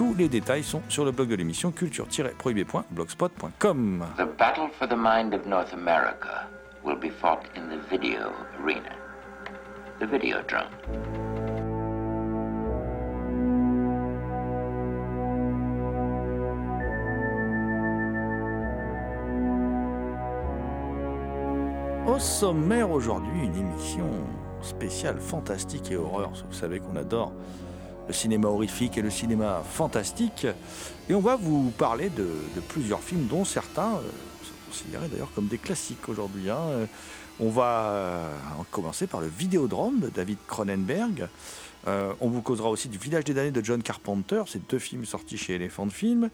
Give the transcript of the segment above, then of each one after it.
Tous les détails sont sur le blog de l'émission culture-prohibée.blogspot.com. The battle for the mind of North America will be fought in the video arena. The Videodrome. Au sommaire aujourd'hui, une émission spéciale fantastique et horreur. Vous savez qu'on adore le cinéma horrifique et le cinéma fantastique. Et on va vous parler de, plusieurs films, dont certains euh, sont considérés d'ailleurs comme des classiques aujourd'hui. hein. Euh, On va euh, en commencer par le Vidéodrome de David Cronenberg. On vous causera aussi du Village des damnés de John Carpenter, c'est deux films sortis chez Elephant Film.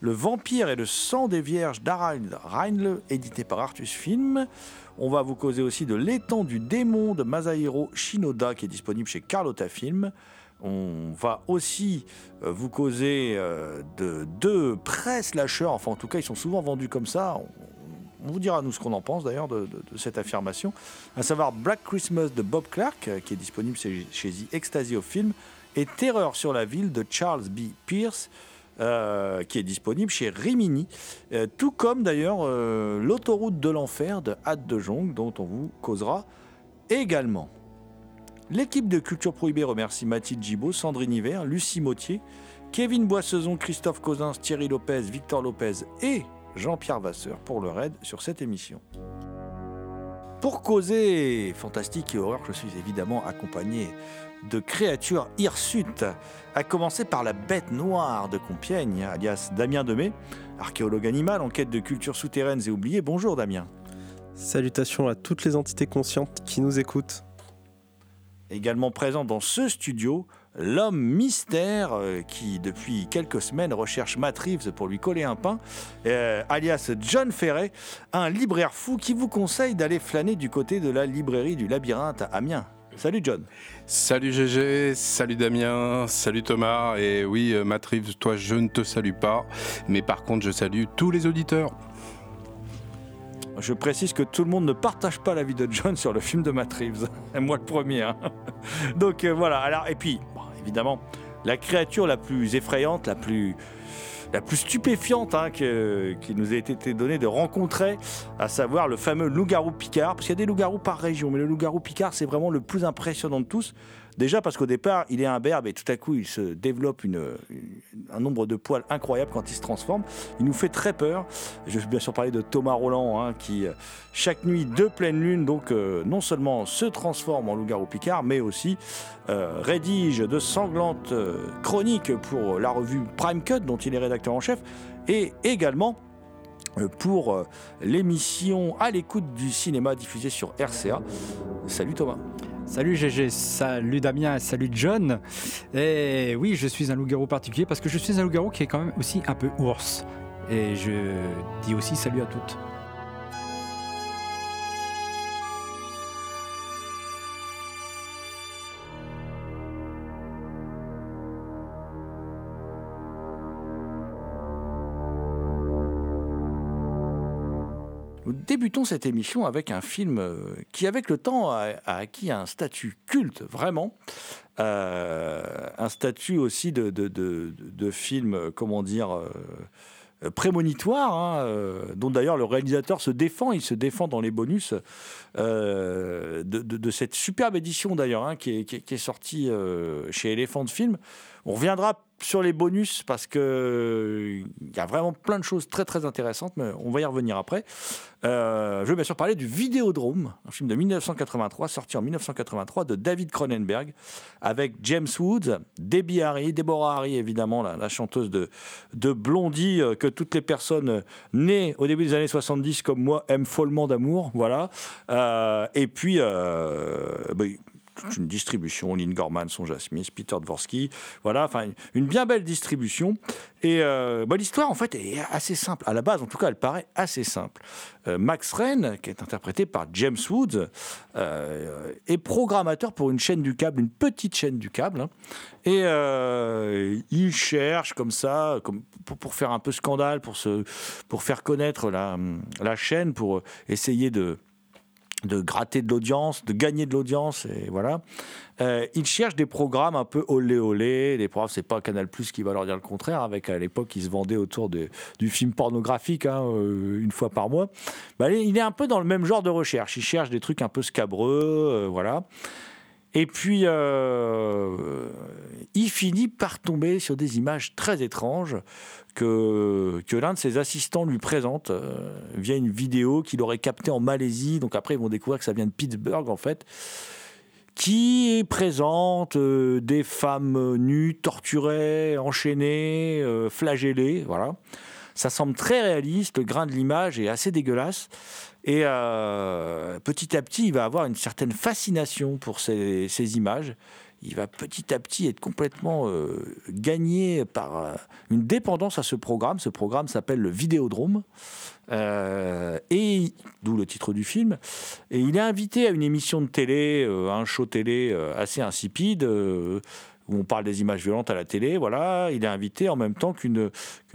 Le Vampire et le sang des vierges d'Harald Reinle, édité par Artus Film. On va vous causer aussi de L'étang du démon de Masahiro Shinoda, qui est disponible chez Carlotta Film. On va aussi euh, vous causer euh, de deux pré-slashers, enfin en tout cas ils sont souvent vendus comme ça. On, vous dira nous ce qu'on en pense d'ailleurs de, cette affirmation. À savoir Black Christmas de Bob Clark, euh, qui est disponible chez, The Ecstasy of Film, et Terreur sur la ville de Charles B. Pierce, qui est disponible chez Rimini, tout comme d'ailleurs L'autoroute de l'enfer de Hâte de Jong, dont on vous causera également. L'équipe de Culture Prohibée remercie Mathilde Gibaud, Sandrine Hiver, Lucie Mautier, Kevin Boissezon, Christophe Cosins, Thierry Lopez, Victor Lopez et Jean-Pierre Vasseur pour leur aide sur cette émission. Pour causer fantastique et horreur, je suis évidemment accompagné de créatures hirsutes, à commencer par la bête noire de Compiègne, alias Damien Demey, archéologue animal en quête de cultures souterraines et oubliées. Bonjour Damien. Salutations à toutes les entités conscientes qui nous écoutent. Également présent dans ce studio, l'homme mystère euh, qui, depuis quelques semaines, recherche Matt pour lui coller un pain, euh, alias John Ferret, un libraire fou qui vous conseille d'aller flâner du côté de la librairie du labyrinthe à Amiens. Salut John. Salut GG, salut Damien, salut Thomas. Et oui, euh, Matt toi, je ne te salue pas. Mais par contre, je salue tous les auditeurs. Je précise que tout le monde ne partage pas l'avis de John sur le film de Matt Reeves. Moi le premier. hein. Donc euh, voilà. Alors, et puis, évidemment, la créature la plus effrayante, la plus, stupéfiante hein, qui nous a été donnée de rencontrer, à savoir le fameux loup-garou Picard. Parce qu'il y a des loups-garous par région, mais le loup-garou Picard, c'est vraiment le plus impressionnant de tous. Déjà parce qu'au départ, il est imberbe et tout à coup, il se développe un nombre de poils incroyable quand il se transforme. Il nous fait très peur. Je vais bien sûr parler de Thomas Roland, hein, qui, euh, chaque nuit de pleine lune, donc euh, non seulement se transforme en loup-garou Picard, mais aussi euh, rédige de sanglantes chroniques pour la revue Prime Cut, dont il est rédacteur en chef, et également pour l'émission À l'écoute du cinéma diffusée sur RCA. Salut Thomas. Salut GG, salut Damien, salut John. Et oui, je suis un loup-garou particulier parce que je suis un loup-garou qui est quand même aussi un peu ours. Et je dis aussi salut à toutes. Débutons cette émission avec un film euh, qui, avec le temps, a, acquis un statut culte, vraiment. Euh, un statut aussi de, film, euh, comment dire, prémonitoire, hein, dont d'ailleurs le réalisateur se défend, il se défend dans les bonus de, cette superbe édition d'ailleurs, hein, qui, est, sortie chez Elephant Film. On reviendra sur les bonus parce que il y a vraiment plein de choses très très intéressantes, mais on va y revenir après. Euh, je vais bien sûr parler du Vidéodrome, un film de 1983, sorti en 1983 de David Cronenberg, avec James Woods, Debbie Harry, Deborah Harry évidemment, la, chanteuse de, de Blondie euh, que toutes les personnes euh, nées au début des années 70 comme moi aiment follement d'amour, voilà. Euh, et puis euh, bah, une distribution, Lynn Gorman, Sonja Smith, Peter Dvorsky, voilà, enfin une- bien belle distribution. Et euh, bah, l'histoire en fait est assez simple. À la base, en tout cas, elle paraît assez simple. Euh, Max Wren, qui est interprété par James Woods, euh, est programmateur pour une chaîne du câble, une petite chaîne du câble. hein. et il cherche comme ça, comme pour, faire un peu scandale, pour, se, pour faire connaître la chaîne, pour essayer de de gratter de l'audience, de gagner de l'audience, et voilà. Euh, ils des programmes un peu olé olé. Les programmes, c'est pas Canal Plus qui va leur dire le contraire. Avec à l'époque, ils se vendaient autour de- du film pornographique hein, euh, une fois par mois. Bah, il est un peu dans le même genre de recherche. Il cherche des trucs un peu scabreux, euh, voilà. Et puis, euh, il finit par tomber sur des images très étranges que, l'un de ses assistants lui présente euh, via une vidéo qu'il aurait captée en Malaisie. Donc après, ils vont découvrir que ça vient de Pittsburgh, en fait qui présente euh, des femmes nues, torturées, enchaînées, euh, flagellées, voilà. Ça semble très réaliste, le grain de l'image est assez dégueulasse. Et petit à petit, il va avoir une certaine fascination pour ces images. Il va petit à petit être complètement euh, gagné par euh, une dépendance à ce programme. Ce programme s'appelle le Vidéodrome. Euh, et d'où le titre du film. Et il est invité à une émission de télé, un show télé assez insipide, où on parle des images violentes à la télé. Voilà, il est invité en même temps qu'une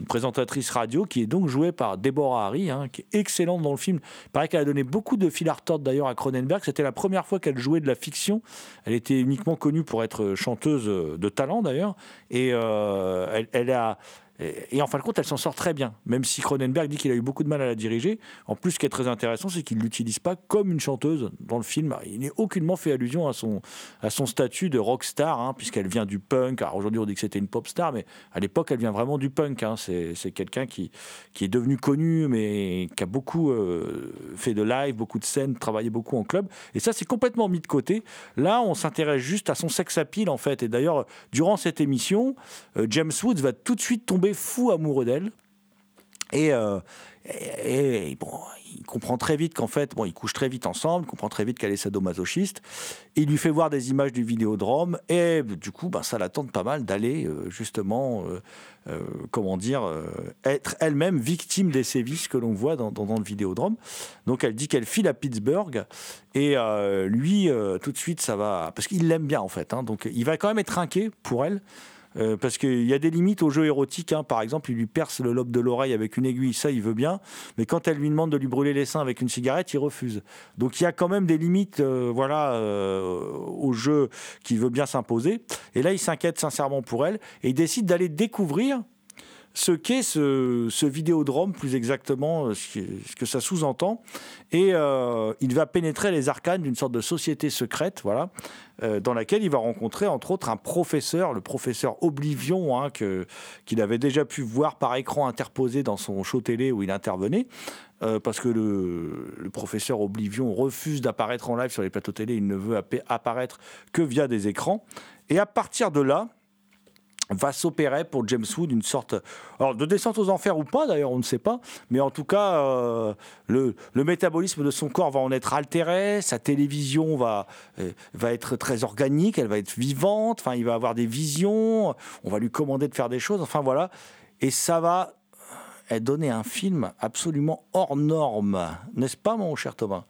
présentatrice radio qui est donc jouée par Deborah Harry, hein, qui est excellente dans le film. Il paraît qu'elle a donné beaucoup de fil à retordre d'ailleurs à Cronenberg. C'était la première fois qu'elle jouait de la fiction. Elle était uniquement connue pour être chanteuse de talent d'ailleurs. Et euh, elle a. Et, en fin de compte, elle s'en sort très bien, même si Cronenberg dit qu'il a eu beaucoup de mal à la diriger. En plus, ce qui est très intéressant, c'est qu'il ne l'utilise pas comme une chanteuse dans le film. Il n'est aucunement fait allusion à son, à son statut de rockstar, hein, puisqu'elle vient du punk. Alors aujourd'hui, on dit que c'était une pop star, mais à l'époque, elle vient vraiment du punk. hein. C'est c'est quelqu'un qui, qui est devenu connu, mais qui a beaucoup euh, fait de live, beaucoup de scènes, travaillé beaucoup en club. Et ça, c'est complètement mis de côté. Là, on s'intéresse juste à son sex appeal, en fait. Et d'ailleurs, durant cette émission, euh, James Woods va tout de suite tomber fou amoureux d'elle. Et, euh, il comprend très vite qu'en fait, bon, ils couchent très vite ensemble, comprend très vite qu'elle est sadomasochiste. Il lui fait voir des images du vidéodrome. Et du coup, ben, ça la pas mal d'aller euh, justement, euh, comment dire, être elle-même victime des sévices que l'on voit dans, le vidéodrome. Donc elle dit qu'elle file à Pittsburgh. Et lui, tout de suite, ça va. Parce qu'il l'aime bien en fait. hein. donc il va quand même être trinqué pour elle. Euh, parce qu'il y a des limites au jeu érotique. hein. Par exemple, il lui perce le lobe de l'oreille avec une aiguille, ça il veut bien. Mais quand elle lui demande de lui brûler les seins avec une cigarette, il refuse. Donc il y a quand même des limites euh, voilà, euh, au jeu qui veut bien s'imposer. Et là, il s'inquiète sincèrement pour elle. Et il décide d'aller découvrir ce qu'est ce, vidéodrome, plus exactement, euh, ce, que ça sous-entend. Et euh, il va pénétrer les arcanes d'une sorte de société secrète, voilà, euh, dans laquelle il va rencontrer, entre autres, un professeur, le professeur Oblivion, hein, que- qu'il avait déjà pu voir par écran interposé dans son show télé où il intervenait. parce que le, le professeur Oblivion refuse d'apparaître en live sur les plateaux télé, il ne veut appa- apparaître que via des écrans. Et à partir de là, va s'opérer pour James Wood une sorte alors de descente aux enfers ou pas d'ailleurs on ne sait pas mais en tout cas euh, le, métabolisme de son corps va en être altéré sa télévision va euh, va être très organique elle va être vivante enfin il va avoir des visions on va lui commander de faire des choses enfin voilà. Et ça va euh, donner un film absolument hors norme n'est-ce pas mon cher Thomas?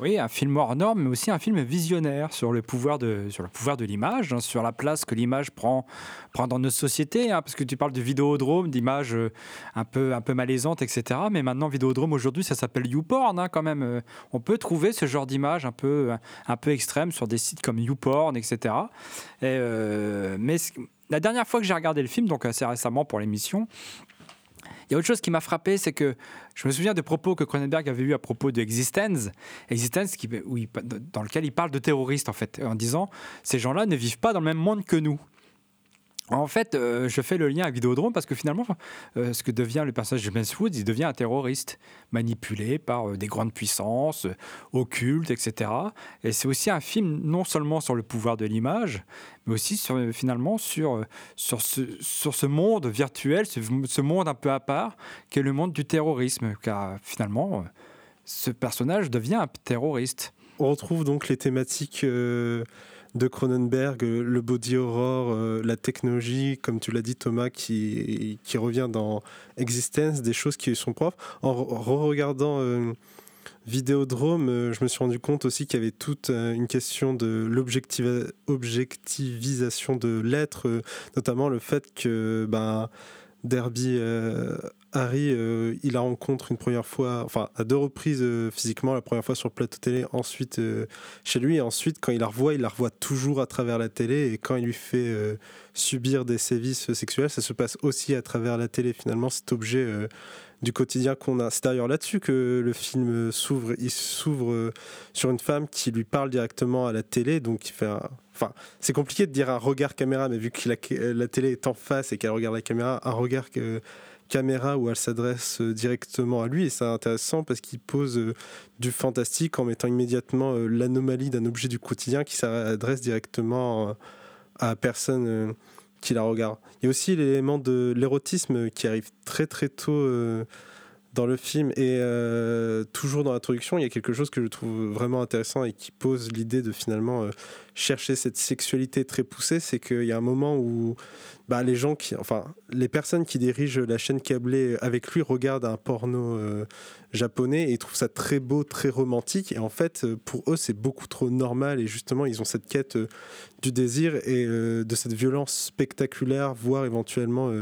Oui, un film hors norme, mais aussi un film visionnaire sur le pouvoir de, sur le pouvoir de l'image, hein, sur la place que l'image prend, dans nos sociétés. hein, parce que tu parles de vidéodrome, d'images euh, un peu, un peu malaisantes, etc. Mais maintenant, vidéodrome aujourd'hui, ça s'appelle YouPorn hein, quand même. Euh, On peut trouver ce genre d'images un peu, un peu extrêmes sur des sites comme YouPorn, etc. Et, euh, mais la dernière fois que j'ai regardé le film, donc assez récemment pour l'émission, Il y a autre chose qui m'a frappé, c'est que je me souviens des propos que Cronenberg avait eu à propos de Existence, Existence dans lequel il parle de terroristes en fait, en disant ces gens-là ne vivent pas dans le même monde que nous. En fait, euh, je fais le lien avec Vidéodrome parce que finalement, euh, ce que devient le personnage de James Woods, il devient un terroriste manipulé par euh, des grandes puissances, occultes, etc. Et c'est aussi un film non seulement sur le pouvoir de l'image, mais aussi sur, finalement sur, sur, ce, monde virtuel, ce, monde un peu à part, qui est le monde du terrorisme. Car finalement, ce personnage devient un terroriste. On retrouve donc les thématiques de Cronenberg, euh, le body horror, euh, la technologie, comme tu l'as dit Thomas, qui, qui revient dans Existence, des choses qui sont propres. En re- re-regardant euh, Vidéodrome, je me suis rendu compte aussi qu'il y avait toute une question de l'objectiva- objectivisation de l'être, notamment le fait que ben, Derby Harry, euh, il la rencontre une première fois, enfin à deux reprises euh, physiquement, la première fois sur le plateau télé, ensuite euh, chez lui, et ensuite quand il la revoit, il la revoit toujours à travers la télé, et quand il lui fait subir des sévices sexuels, ça se passe aussi à travers la télé finalement, cet objet du quotidien qu'on a. C'est d'ailleurs là-dessus que le film s'ouvre, il s'ouvre sur une femme qui lui parle directement à la télé, donc il fait un... Enfin, c'est compliqué de dire un regard caméra, mais vu que la télé est en face et qu'elle regarde la caméra, un regard que caméra où elle s'adresse euh, directement à lui et c'est intéressant parce qu'il pose euh, du fantastique en mettant immédiatement euh, l'anomalie d'un objet du quotidien qui s'adresse directement à personne qui la regarde. Il y a aussi l'élément de l'érotisme qui arrive très très tôt dans le film et euh, toujours dans l'introduction, il y a quelque chose que je trouve vraiment intéressant et qui pose l'idée de finalement euh, chercher cette sexualité très poussée, c'est qu'il y a un moment où bah, les gens qui, enfin, les personnes qui dirigent la chaîne câblée avec lui regardent un porno euh, japonais et trouvent ça très beau, très romantique. Et en fait, pour eux, c'est beaucoup trop normal et justement, ils ont cette quête du désir et de cette violence spectaculaire, voire éventuellement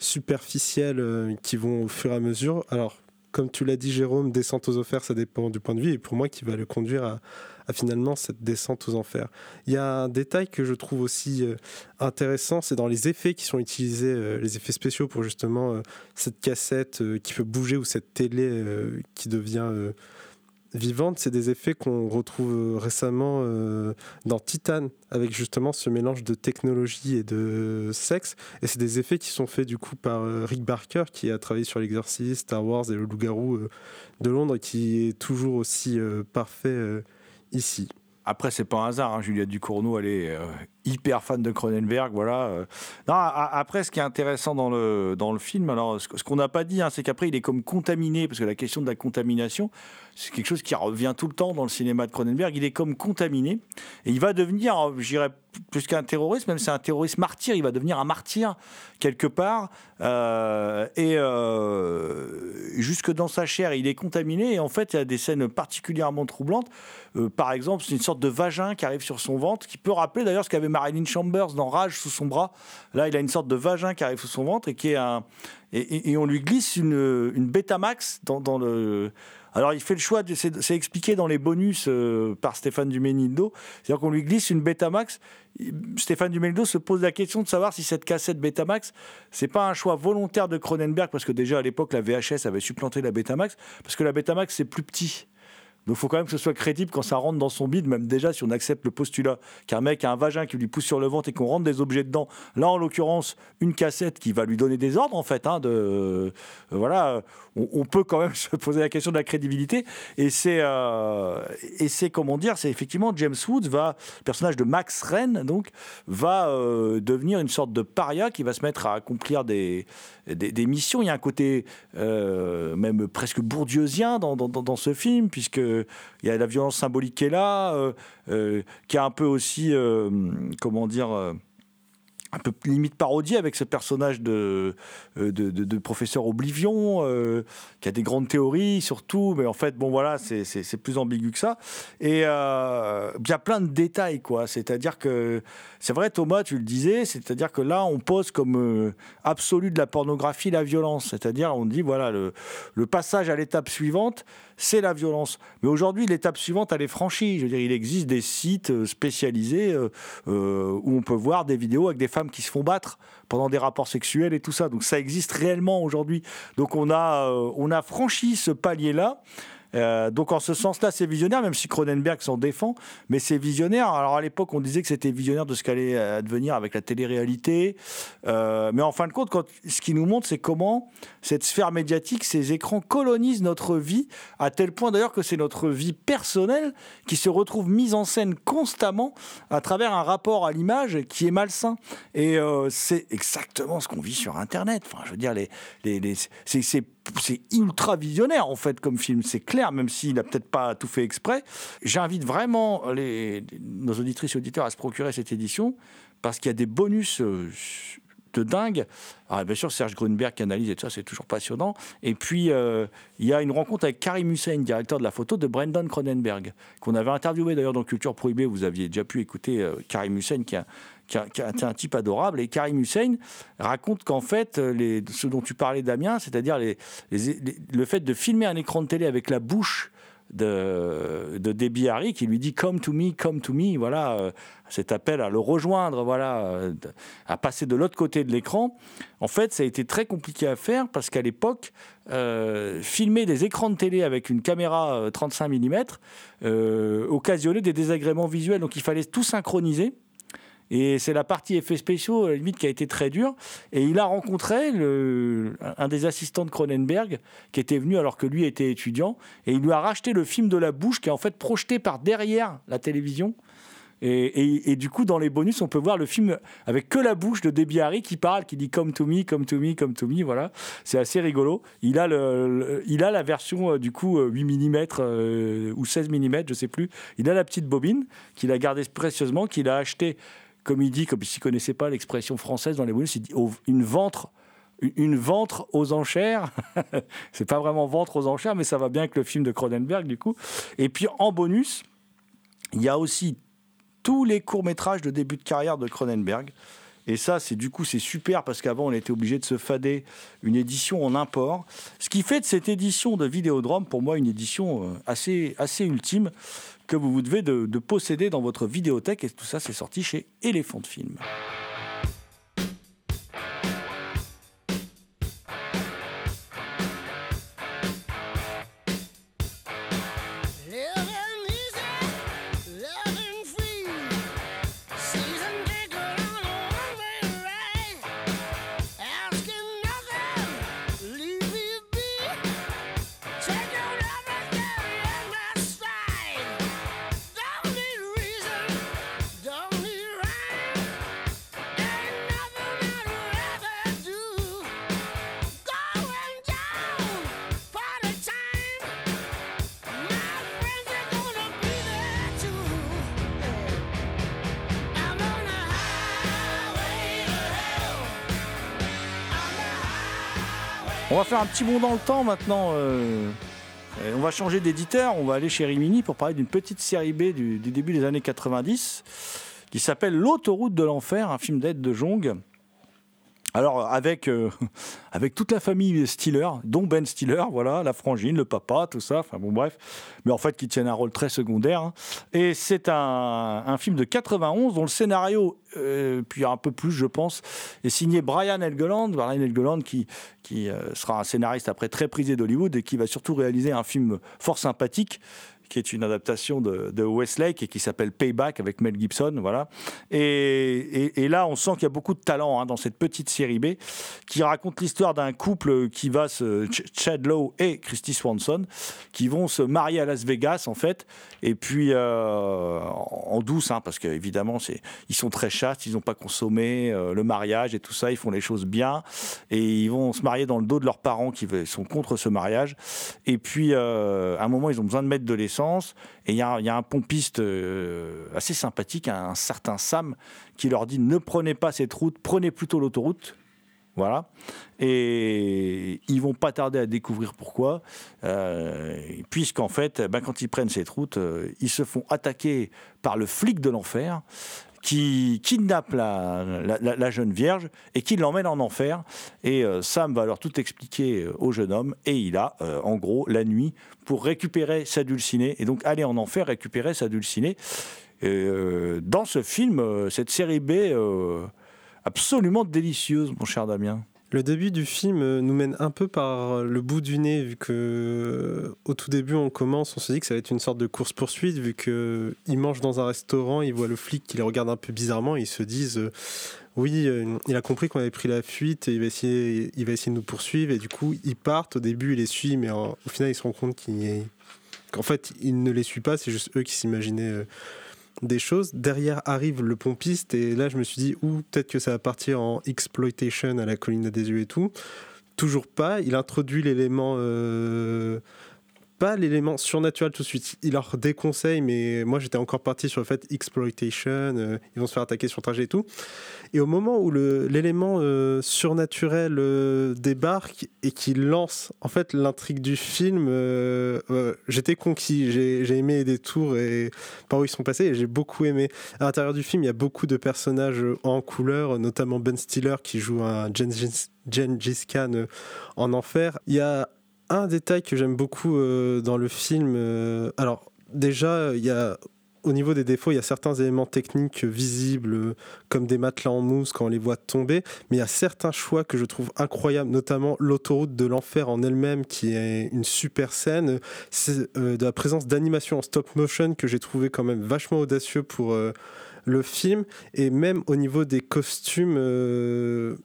euh, superficielle, euh, qui vont au fur et à mesure. Alors, comme tu l'as dit, Jérôme, descente aux enfers, ça dépend du point de vue, et pour moi, qui va le conduire à, finalement cette descente aux enfers. Il y a un détail que je trouve aussi euh, intéressant, c'est dans les effets qui sont utilisés, euh, les effets spéciaux pour justement cette cassette qui peut bouger ou cette télé qui devient euh, vivante. C'est des effets qu'on retrouve euh, récemment euh, dans Titan, avec justement ce mélange de technologie et de sexe. Et c'est des effets qui sont faits du coup par euh, Rick Barker, qui a travaillé sur l'Exorciste, Star Wars et le Loup-garou de Londres, et qui est toujours aussi parfait ici. Après, c'est pas un hasard. Hein. Juliette Ducournau, elle est hyper fan de Cronenberg. Voilà. euh. Après, ce qui est intéressant dans le, dans le film, alors, ce, qu'on n'a pas dit, hein, c'est qu'après, il est comme contaminé, parce que la question de la contamination, c'est quelque chose qui revient tout le temps dans le cinéma de Cronenberg. Il est comme contaminé. Et il va devenir, je dirais, plus qu'un terroriste, même c'est un terroriste martyr. Il va devenir un martyr, quelque part. Euh, et euh, jusque dans sa chair, il est contaminé. Et en fait, il y a des scènes particulièrement troublantes. Par exemple, c'est une sorte de vagin qui arrive sur son ventre, qui peut rappeler d'ailleurs ce qu'avait Marilyn Chambers dans Rage sous son bras. Là, il a une sorte de vagin qui arrive sous son ventre et qui est un. Et, on lui glisse une, une Betamax dans, le. Alors, il fait le choix, c'est expliqué dans les bonus euh, par Stéphane Duménildo. C'est-à-dire qu'on lui glisse une Betamax. Stéphane Duménildo se pose la question de savoir si cette cassette Betamax, c'est pas un choix volontaire de Cronenberg, parce que déjà à l'époque, la VHS avait supplanté la Betamax, parce que la Betamax, c'est plus petit. Donc il faut quand même que ce soit crédible quand ça rentre dans son bide, même déjà si on accepte le postulat qu'un mec a un vagin qui lui pousse sur le ventre et qu'on rentre des objets dedans. Là, en l'occurrence, une cassette qui va lui donner des ordres, en fait. hein, de, euh, voilà, on, peut quand même se poser la question de la crédibilité. Et c'est, euh, et c'est comment dire, c'est effectivement James Woods va, personnage de Max Wren, donc, va euh, devenir une sorte de paria qui va se mettre à accomplir des, des, missions. Il y a un côté même presque bourdieusien dans- dans ce film, puisque il y a la violence symbolique qui est là, euh, euh, qui a un peu aussi, euh, comment dire, euh, un peu limite parodie avec ce personnage de, euh, de, professeur Oblivion, euh, qui a des grandes théories sur tout, mais en fait, bon voilà, c'est- plus ambigu que ça. Et euh, il y a plein de détails, quoi. C'est-à-dire que, c'est vrai, Thomas, tu le disais, c'est-à-dire que là, on pose comme euh, absolu de la pornographie la violence. C'est-à-dire, on dit, voilà, le, le passage à l'étape suivante, c'est la violence. Mais aujourd'hui, l'étape suivante, elle est franchie. Je veux dire, il existe des sites spécialisés où on peut voir des vidéos avec des femmes qui se font battre pendant des rapports sexuels et tout ça. Donc ça existe réellement aujourd'hui. Donc on a, euh, on a franchi ce palier-là. Euh, donc en ce sens-là, c'est visionnaire, même si Cronenberg s'en défend, mais c'est visionnaire. Alors à l'époque, on disait que c'était visionnaire de ce qu'allait advenir avec la télé-réalité, Euh, mais en fin de compte, ce qui nous montre, c'est comment cette sphère médiatique, ces écrans colonisent notre vie, à tel point d'ailleurs que c'est notre vie personnelle qui se retrouve mise en scène constamment à travers un rapport à l'image qui est malsain. Et euh, c'est exactement ce qu'on vit sur Internet. Enfin, je veux dire, les, les, les- c'est, c'est ultra visionnaire en fait comme film, c'est clair, même s'il n'a peut-être pas tout fait exprès. J'invite vraiment les, nos auditrices et auditeurs à se procurer cette édition parce qu'il y a des bonus euh, de dingue. Alors, bien sûr, Serge Grunberg qui analyse et tout ça, c'est toujours passionnant. Et puis, euh, il y a une rencontre avec Karim Hussein, directeur de la photo de Brendan Cronenberg, qu'on avait interviewé d'ailleurs dans Culture Prohibée. Vous aviez déjà pu écouter euh, Karim Hussein, qui, a- qui est un type adorable. Et Karim Hussein raconte qu'en fait, euh, ce dont tu parlais, Damien, c'est-à-dire le fait de filmer un écran de télé avec la bouche de, de Debbie Harry qui lui dit Come to me, come to me, voilà, euh, cet appel à le rejoindre, voilà, euh, à passer de l'autre côté de l'écran. En fait, ça a été très compliqué à faire parce qu'à l'époque, filmer des écrans de télé avec une caméra euh, 35 mm occasionnait des désagréments visuels, donc il fallait tout synchroniser. Et c'est la partie effets spéciaux, à la limite, qui a été très dure. Et il a rencontré un des assistants de Cronenberg, qui était venu alors que lui était étudiant, et il lui a racheté le film de la bouche, qui est en fait projeté par derrière la télévision. Et, du coup, dans les bonus, on peut voir le film avec que la bouche de Debbie Harry qui parle, qui dit Come to me, come to me, come to me. Voilà, c'est assez rigolo. Il a, la version euh, du coup euh, 8 mm ou 16 mm, je sais plus. Il a la petite bobine qu'il a gardée précieusement, qu'il a acheté, comme il dit, comme s'il connaissait pas l'expression française dans les bonus, il dit une ventre. Une ventre aux enchères, c'est pas vraiment ventre aux enchères, mais ça va bien avec le film de Cronenberg du coup. Et puis en bonus, il y a aussi tous les courts-métrages de début de carrière de Cronenberg. Et ça, c'est du coup, c'est super parce qu'avant, on était obligé de se fader une édition en import. Ce qui fait de cette édition de Vidéodrome, pour moi, une édition euh, assez, assez ultime que vous devez de, de posséder dans votre vidéothèque. Et tout ça, c'est sorti chez Elephant Film. Un petit bond dans le temps maintenant. euh, on va changer d'éditeur. On va aller chez Rimini pour parler d'une petite série B du, du début des années 90 qui s'appelle L'autoroute de l'enfer, un film d'aide de Jong. Alors avec, euh, avec toute la famille Stiller, dont Ben Stiller, voilà, la frangine, le papa, tout ça, enfin bon bref, mais en fait qui tiennent un rôle très secondaire. hein. Et c'est un, un film de 91 dont le scénario, euh, puis un peu plus je pense, est signé Brian Helgeland, Brian Helgeland qui, qui euh, sera un scénariste après très prisé d'Hollywood et qui va surtout réaliser un film fort sympathique qui est une adaptation de, Westlake et qui s'appelle Payback avec Mel Gibson, voilà. Et, là, on sent qu'il y a beaucoup de talent hein, dans cette petite série B qui raconte l'histoire d'un couple qui va se Ch- Chad Lowe et Christy Swanson qui vont se marier à Las Vegas en fait, et puis euh, en douce, hein, parce qu'évidemment, ils sont très chastes, ils n'ont pas consommé euh, le mariage et tout ça, ils font les choses bien, et ils vont se marier dans le dos de leurs parents qui sont contre ce mariage. Et puis, euh, à un moment, ils ont besoin de mettre de l'essence. Et il y, a un- pompiste euh, assez sympathique, un, un certain Sam, qui leur dit ne prenez pas cette route, prenez plutôt l'autoroute. Voilà. Et ils vont pas tarder à découvrir pourquoi. Euh, Puisqu'en fait, ben, quand ils prennent cette route, euh, ils se font attaquer par le flic de l'enfer qui kidnappe la, jeune vierge et qui l'emmène en enfer. Et euh, Sam va alors tout expliquer euh, au jeune homme et il a euh, en gros la nuit pour récupérer sa dulcinée et donc aller en enfer récupérer sa dulcinée. Dans ce film, cette série B absolument délicieuse, mon cher Damien. Le début du film euh, nous mène un peu par le bout du nez, vu que euh, au tout début on commence, on se dit que ça va être une sorte de course-poursuite, vu que euh, ils mangent dans un restaurant, ils voient le flic qui les regarde un peu bizarrement, ils se disent euh, oui, euh, il a compris qu'on avait pris la fuite et il va essayer, il va essayer de nous poursuivre, et du coup ils partent. Au début, il les suit, mais au final, il se rend compte qu'en fait, il ne les suit pas, c'est juste eux qui s'imaginaient. Des choses. Derrière arrive le pompiste et là je me suis dit ou peut-être que ça va partir en exploitation à la colline des yeux et tout. Toujours pas. Il introduit l'élément euh, pas l'élément surnaturel tout de suite. Il leur déconseille, mais moi j'étais encore parti sur le fait exploitation. euh, ils vont se faire attaquer sur le trajet et tout. Et au moment où l'élément euh, surnaturel euh, débarque et qu'il lance en fait l'intrigue du film, j'étais conquis. J'ai j'ai aimé les détours et par où ils sont passés j'ai beaucoup aimé. À l'intérieur du film, il y a beaucoup de personnages en couleur, notamment Ben Stiller qui joue un Gengis, Khan en enfer. Il y a un détail que j'aime beaucoup euh, dans le film. euh, alors déjà, il y a au niveau des défauts, il y a certains éléments techniques visibles, comme des matelas en mousse quand on les voit tomber, mais il y a certains choix que je trouve incroyables, notamment l'autoroute de l'enfer en elle-même, qui est une super scène. C'est euh, de la présence d'animation en stop motion que j'ai trouvé quand même vachement audacieux pour le film, et même au niveau des costumes,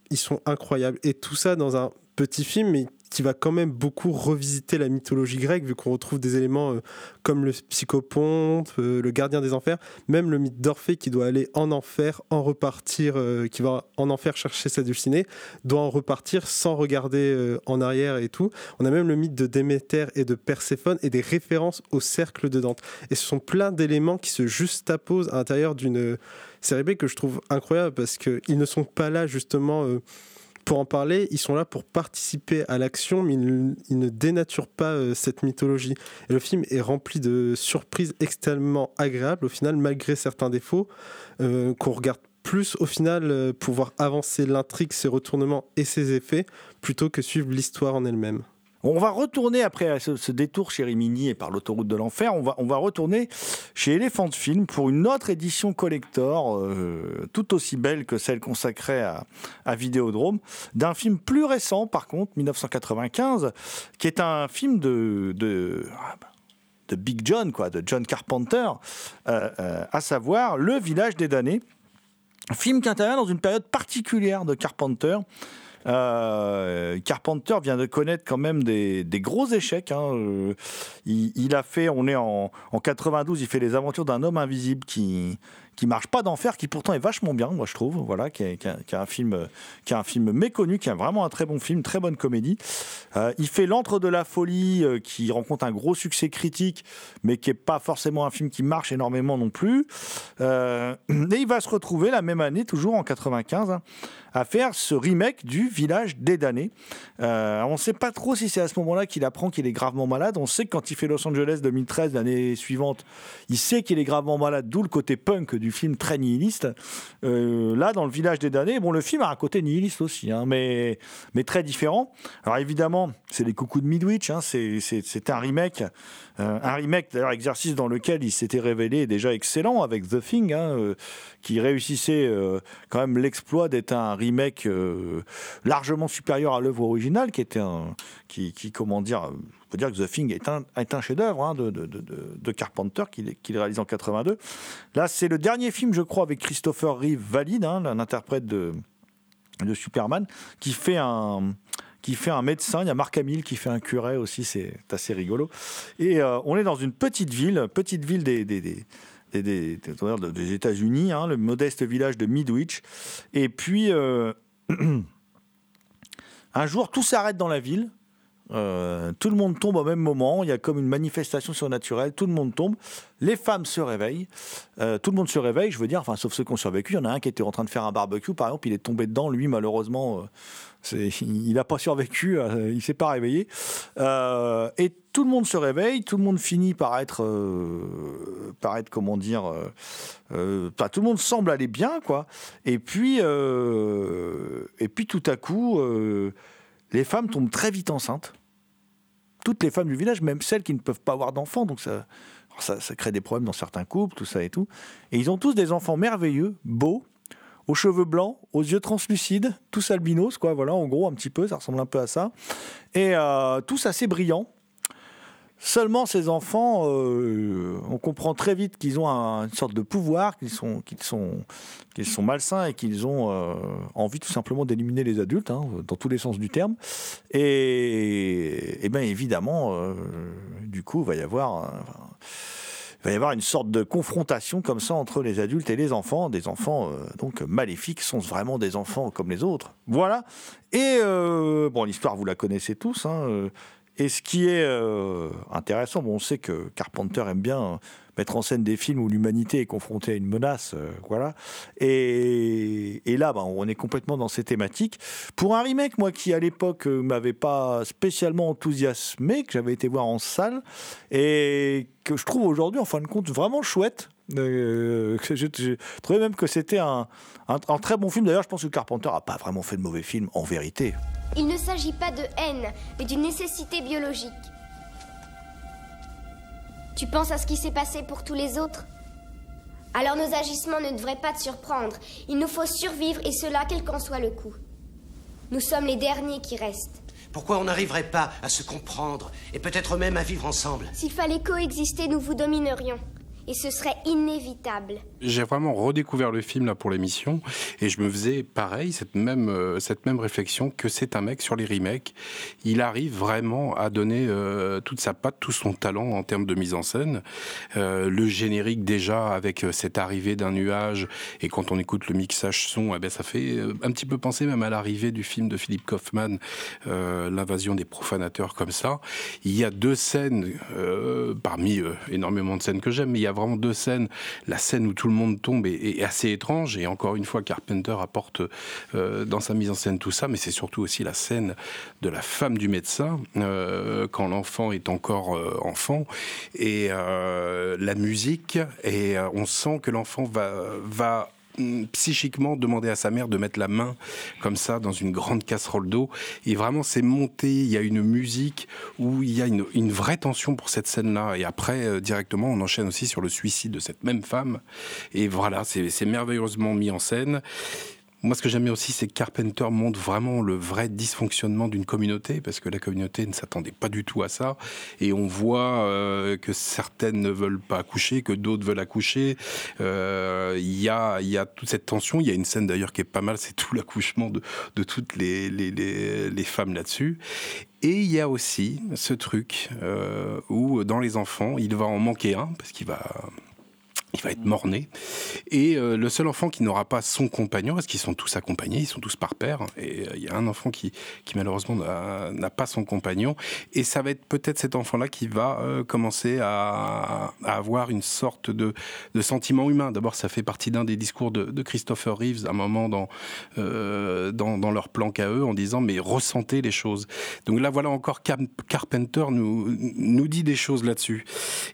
ils sont incroyables. Et tout ça dans un petit film, mais qui va quand même beaucoup revisiter la mythologie grecque, vu qu'on retrouve des éléments euh, comme le psychopompe, euh, le gardien des enfers, même le mythe d'Orphée qui doit aller en enfer, en repartir, euh, qui va en enfer chercher sa dulcinée, doit en repartir sans regarder en arrière et tout. On a même le mythe de Déméter et de Perséphone et des références au cercle de Dante. Et ce sont plein d'éléments qui se juxtaposent à l'intérieur d'une série B que je trouve incroyable parce qu'ils ne sont pas là justement pour en parler, ils sont là pour participer à l'action, mais ils, ne- dénaturent pas euh, cette mythologie. Et le film est rempli de surprises extrêmement agréables, au final, malgré certains défauts, euh, qu'on regarde plus au final euh, pour voir avancer l'intrigue, ses retournements et ses effets, plutôt que suivre l'histoire en elle-même. On va retourner après ce, détour chez Rimini et par l'autoroute de l'enfer. On va, retourner chez Elephant Film pour une autre édition collector, euh, tout aussi belle que celle consacrée à, à Vidéodrome, d'un film plus récent, par contre, 1995, qui est un film de, ah bah, de Big John, quoi, de John Carpenter, euh, euh, à savoir Le Village des damnés. Film qui intervient dans une période particulière de Carpenter. Euh, Carpenter vient de connaître quand même des, gros échecs. hein. Euh, il, il a fait, on est en, en 92, il fait les aventures d'un homme invisible qui qui marche pas d'enfer, qui pourtant est vachement bien, moi je trouve. Voilà, qui est, un film, qui est un film méconnu, qui est vraiment un très bon film, très bonne comédie. Euh, il fait l'entre de la folie, euh, qui rencontre un gros succès critique, mais qui est pas forcément un film qui marche énormément non plus. Euh, et il va se retrouver la même année, toujours en 95, hein, à faire ce remake du Village des damnés. On ne sait pas trop si c'est à ce moment-là qu'il apprend qu'il est gravement malade. On sait que quand il fait Los Angeles 2013, l'année suivante, il sait qu'il est gravement malade, d'où le côté punk du film très nihiliste. Euh, là, dans le Village des damnés, bon, le film a un côté nihiliste aussi, hein, mais, mais très différent. Alors évidemment, c'est les coucous de Midwich, hein, c'est un remake. Euh, un remake, d'ailleurs, exercice dans lequel il s'était révélé déjà excellent avec The Thing, hein, euh, qui réussissait quand même l'exploit d'être un remake largement supérieur à l'œuvre originale, qui était un, qui, qui, comment dire, dire que The Thing est un, chef-d'œuvre hein, de, Carpenter qu'il réalise en 82. Là, c'est le dernier film, je crois, avec Christopher Reeve valide, hein, un interprète de, Superman, qui fait un médecin, il y a Marc Hamill qui fait un curé aussi, c'est assez rigolo. Et euh, on est dans une petite ville, petite ville des États-Unis, hein, le modeste village de Midwich. Et puis, euh, un jour, tout s'arrête dans la ville. Euh, tout le monde tombe au même moment. Il y a comme une manifestation surnaturelle. Tout le monde tombe. Les femmes se réveillent. Euh, tout le monde se réveille, je veux dire, enfin, sauf ceux qui ont survécu. Il y en a un qui était en train de faire un barbecue, par exemple. Il est tombé dedans. Lui, malheureusement, euh, il n'a pas survécu. il s'est pas réveillé. Et tout le monde se réveille. Tout le monde finit par être, par être comment dire. tout le monde semble aller bien, quoi. Et puis, et puis tout à coup, les femmes tombent très vite enceintes. Toutes les femmes du village, même celles qui ne peuvent pas avoir d'enfants, donc ça, ça crée des problèmes dans certains couples, tout ça et tout. Et ils ont tous des enfants merveilleux, beaux, aux cheveux blancs, aux yeux translucides, tous albinos, quoi. Voilà, en gros, un petit peu, ça ressemble un peu à ça. Et euh, tous assez brillants. Seulement, ces enfants, euh, on comprend très vite qu'ils ont un- une sorte de pouvoir, qu'ils sont, sont, sont malsains et qu'ils ont euh, envie tout simplement d'éliminer les adultes, hein, dans tous les sens du terme. Et, et bien évidemment, euh, du coup, il va y avoir. va y avoir une sorte de confrontation comme ça entre les adultes et les enfants. Des enfants donc maléfiques sont vraiment des enfants comme les autres. Voilà. Et bon, l'histoire vous la connaissez tous. hein, et ce qui est euh, intéressant, bon, on sait que Carpenter aime bien mettre en scène des films où l'humanité est confrontée à une menace, euh, voilà. Et, là, ben, on est complètement dans ces thématiques. Pour un remake, moi qui à l'époque euh, m'avait pas spécialement enthousiasmé, que j'avais été voir en salle et que je trouve aujourd'hui, en fin de compte, vraiment chouette. Euh, je, trouvais même que c'était un très bon film. D'ailleurs, je pense que Carpenter a pas vraiment fait de mauvais film, en vérité. Il ne s'agit pas de haine, mais d'une nécessité biologique. Tu penses à ce qui s'est passé pour tous les autres? Alors nos agissements ne devraient pas te surprendre. Il nous faut survivre et cela quel qu'en soit le coût. Nous sommes les derniers qui restent. Pourquoi on n'arriverait pas à se comprendre et peut-être même à vivre ensemble? S'il fallait coexister, nous vous dominerions. Et ce serait inévitable. J'ai vraiment redécouvert le film là pour l'émission et je me faisais pareil cette même euh, cette même réflexion que c'est un mec sur les remakes. Il arrive vraiment à donner euh, toute sa patte, tout son talent en termes de mise en scène. Euh, le générique déjà avec cette arrivée d'un nuage et quand on écoute le mixage son, eh ben ça fait un petit peu penser même à l'arrivée du film de Philippe Kaufman, l'invasion des profanateurs comme ça. Il y a deux scènes parmi énormément de scènes que j'aime, mais il y a vraiment deux scènes. La scène où tout le monde tombe est, assez étrange et encore une fois Carpenter apporte euh, dans sa mise en scène tout ça, mais c'est surtout aussi la scène de la femme du médecin euh, quand l'enfant est encore euh, enfant et la musique et on sent que l'enfant va va psychiquement demander à sa mère de mettre la main comme ça dans une grande casserole d'eau. Et vraiment c'est monté il y a une musique où il y a une, vraie tension pour cette scène là et après euh, directement on enchaîne aussi sur le suicide de cette même femme. Et voilà c'est merveilleusement mis en scène moi, ce que j'aime aussi, c'est que Carpenter montre vraiment le vrai dysfonctionnement d'une communauté, parce que la communauté ne s'attendait pas du tout à ça. Et on voit euh, que certaines ne veulent pas accoucher, que d'autres veulent accoucher. Euh, Il y, a, y a toute cette tension. Il y a une scène d'ailleurs qui est pas mal, c'est tout l'accouchement de, de toutes les, les, les, les femmes là-dessus. Et il y a aussi ce truc euh, où, dans les enfants, il va en manquer un, parce qu'il va il va être mort-né. Et euh, le seul enfant qui n'aura pas son compagnon, parce qu'ils sont tous accompagnés, ils sont tous par père, et euh, il y a un enfant qui, qui malheureusement n'a pas son compagnon, et ça va être peut-être cet enfant-là qui va euh, commencer à, avoir une sorte de, sentiment humain. D'abord, ça fait partie d'un des discours de, Christopher Reeves, à un moment dans, dans, leur plan qu'à eux, en disant, mais ressentez les choses. Donc là, voilà encore Car- Carpenter nous, nous dit des choses là-dessus.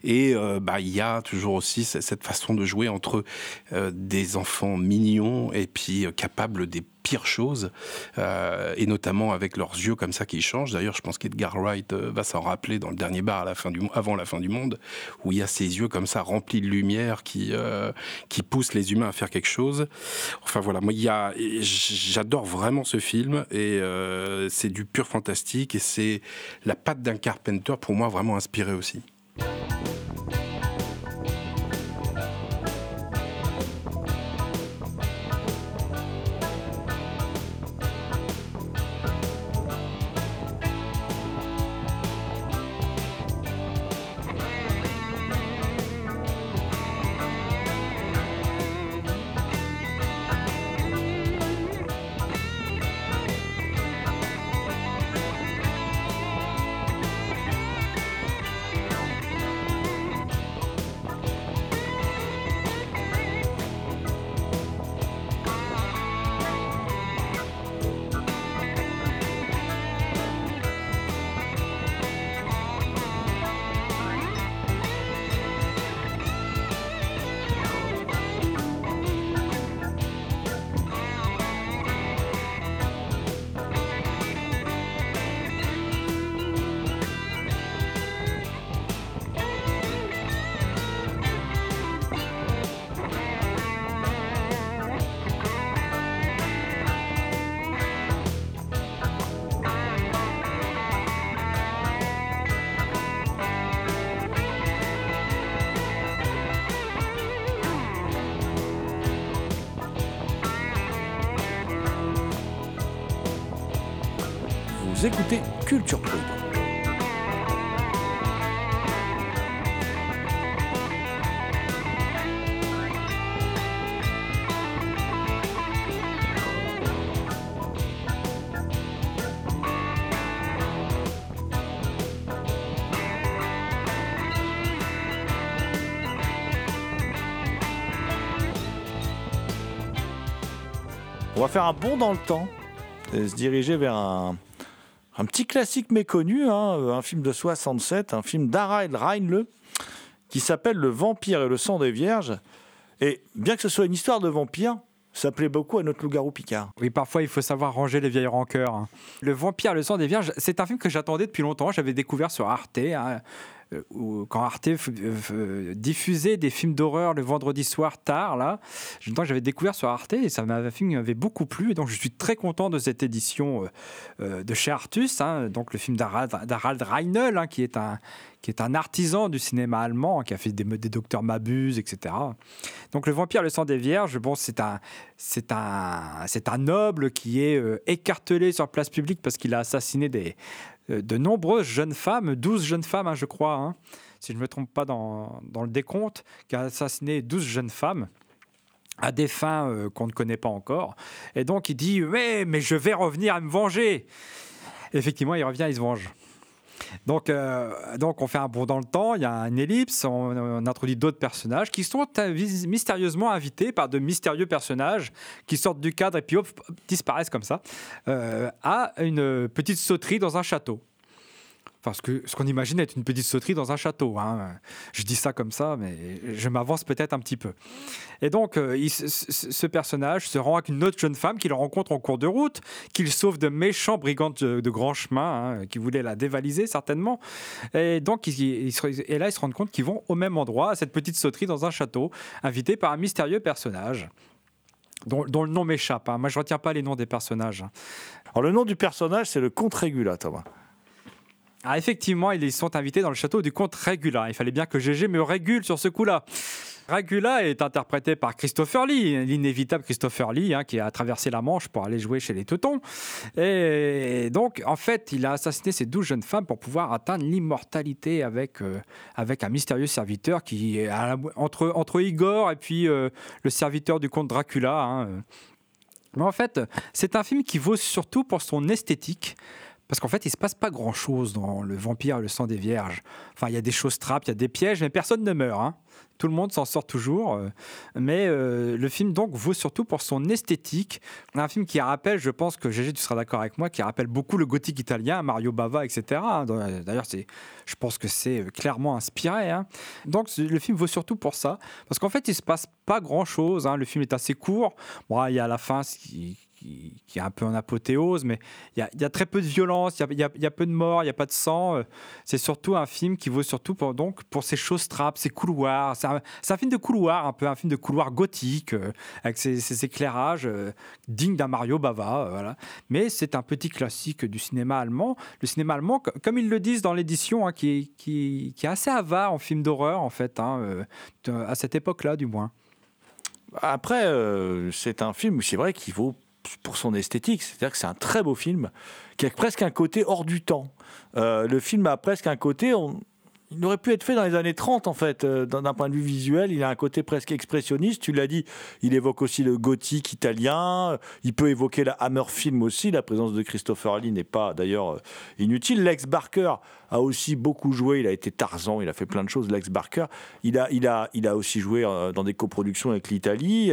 Et bah, il y a toujours aussi cette façon de jouer entre euh, des enfants mignons et puis euh, capables des pires choses, euh, et notamment avec leurs yeux comme ça qui changent. D'ailleurs, je pense qu'Edgar Wright va s'en rappeler dans le dernier bar à la fin du, avant la fin du monde, où il y a ces yeux comme ça remplis de lumière qui, qui poussent les humains à faire quelque chose. Enfin voilà, moi, il y a, j'adore vraiment ce film, et c'est du pur fantastique, et c'est la patte d'un Carpenter pour moi vraiment inspiré aussi. Culture. On va faire un bond dans le temps et se diriger vers un, un petit classique méconnu, hein, un film de 67, un film d'Harald Reinle qui s'appelle Le vampire et le sang des vierges. Et bien que ce soit une histoire de vampire, ça plaît beaucoup à notre loup-garou Picard. Oui, parfois il faut savoir ranger les vieilles rancœurs. hein. Le vampire, le sang des vierges, c'est un film que j'attendais depuis longtemps. J'avais découvert sur Arte, hein, euh, où- quand Arte euh, diffusait des films d'horreur le vendredi soir tard, là. J'avais découvert sur Arte et ça m'avait beaucoup plu. Donc je suis très content de cette édition euh, euh, de chez Artus, hein, donc le film d'Harald Reinl, hein, qui est un artisan du cinéma allemand, qui a fait des, des docteurs Mabuse, etc. Donc le vampire, le sang des vierges, bon, c'est un, noble qui est euh, écartelé sur place publique parce qu'il a assassiné des, euh, de nombreuses jeunes femmes, 12 jeunes femmes, hein, je crois, hein, si je ne me trompe pas dans, dans le décompte, qui a assassiné 12 jeunes femmes à des fins euh, qu'on ne connaît pas encore. Et donc il dit, mais, mais je vais revenir à me venger. Effectivement, il revient, il se venge. Donc, euh, donc, on fait un bond dans le temps, il y a une ellipse, on, introduit d'autres personnages qui sont mystérieusement invités par de mystérieux personnages qui sortent du cadre et puis disparaissent comme ça, euh, à une petite sauterie dans un château. Enfin, ce qu'on imagine être une petite sauterie dans un château. hein. Je dis ça comme ça, mais je m'avance peut-être un petit peu. Et donc, euh, ce, personnage se rend avec une autre jeune femme qu'il rencontre en cours de route, qu'il sauve de méchants brigands de, grand chemin, hein, qui voulaient la dévaliser certainement. Et donc, et là, ils se rendent compte qu'ils vont au même endroit, à cette petite sauterie dans un château, invité par un mystérieux personnage. Dont, le nom m'échappe. hein. Moi, je retiens pas les noms des personnages. Alors, le nom du personnage, c'est le comte Régula, Thomas. Ah, effectivement, ils sont invités dans le château du comte Régula. Il fallait bien que GG me régule sur ce coup-là. Régula est interprété par Christopher Lee, l'inévitable Christopher Lee, hein, qui a traversé la Manche pour aller jouer chez les Teutons. Et donc, en fait, il a assassiné ces douze jeunes femmes pour pouvoir atteindre l'immortalité avec, euh, avec un mystérieux serviteur qui est entre, entre Igor et puis euh, le serviteur du comte Dracula. hein. Mais en fait, c'est un film qui vaut surtout pour son esthétique. Parce qu'en fait, il se passe pas grand-chose dans Le Vampire et le sang des Vierges. Enfin, il y a des choses trappes, il y a des pièges, mais personne ne meurt. hein. Tout le monde s'en sort toujours. euh, Mais euh, le film, donc, vaut surtout pour son esthétique. Un film qui rappelle, je pense que GG, tu seras d'accord avec moi, qui rappelle beaucoup le gothique italien, Mario Bava, etc. hein. D'ailleurs, c'est, je pense que c'est euh, clairement inspiré. hein. Donc, le film vaut surtout pour ça. Parce qu'en fait, il se passe pas grand-chose. Le film est assez court. Bon, il y a la fin qui, qui, est un peu en apothéose, mais il y a, très peu de violence, il y a, peu de morts, il n'y a pas de sang. euh, C'est surtout un film qui vaut surtout pour, donc, pour ses choses trappes, ses couloirs. C'est un, film de couloir, un peu un film de couloir gothique, euh, avec ses, éclairages euh, dignes d'un Mario Bava. euh, voilà. Mais c'est un petit classique du cinéma allemand. Le cinéma allemand, co- comme ils le disent dans l'édition, hein, qui, est- assez avare en film d'horreur, en fait, hein, à cette époque-là, du moins. Après, c'est un film, c'est vrai qu'il vaut pour son esthétique, c'est-à-dire que c'est un très beau film qui a presque un côté hors du temps. Euh, le film a presque un côté, il aurait pu être fait dans les années 30 en fait, euh, d'un point de vue visuel, il a un côté presque expressionniste, tu l'as dit, il évoque aussi le gothique italien, il peut évoquer la Hammer film aussi, la présence de Christopher Lee n'est pas d'ailleurs euh, inutile. Lex Barker a aussi beaucoup joué, il a été Tarzan, il a fait plein de choses, Lex Barker, il a, il a, il a aussi joué euh, dans des coproductions avec l'Italie.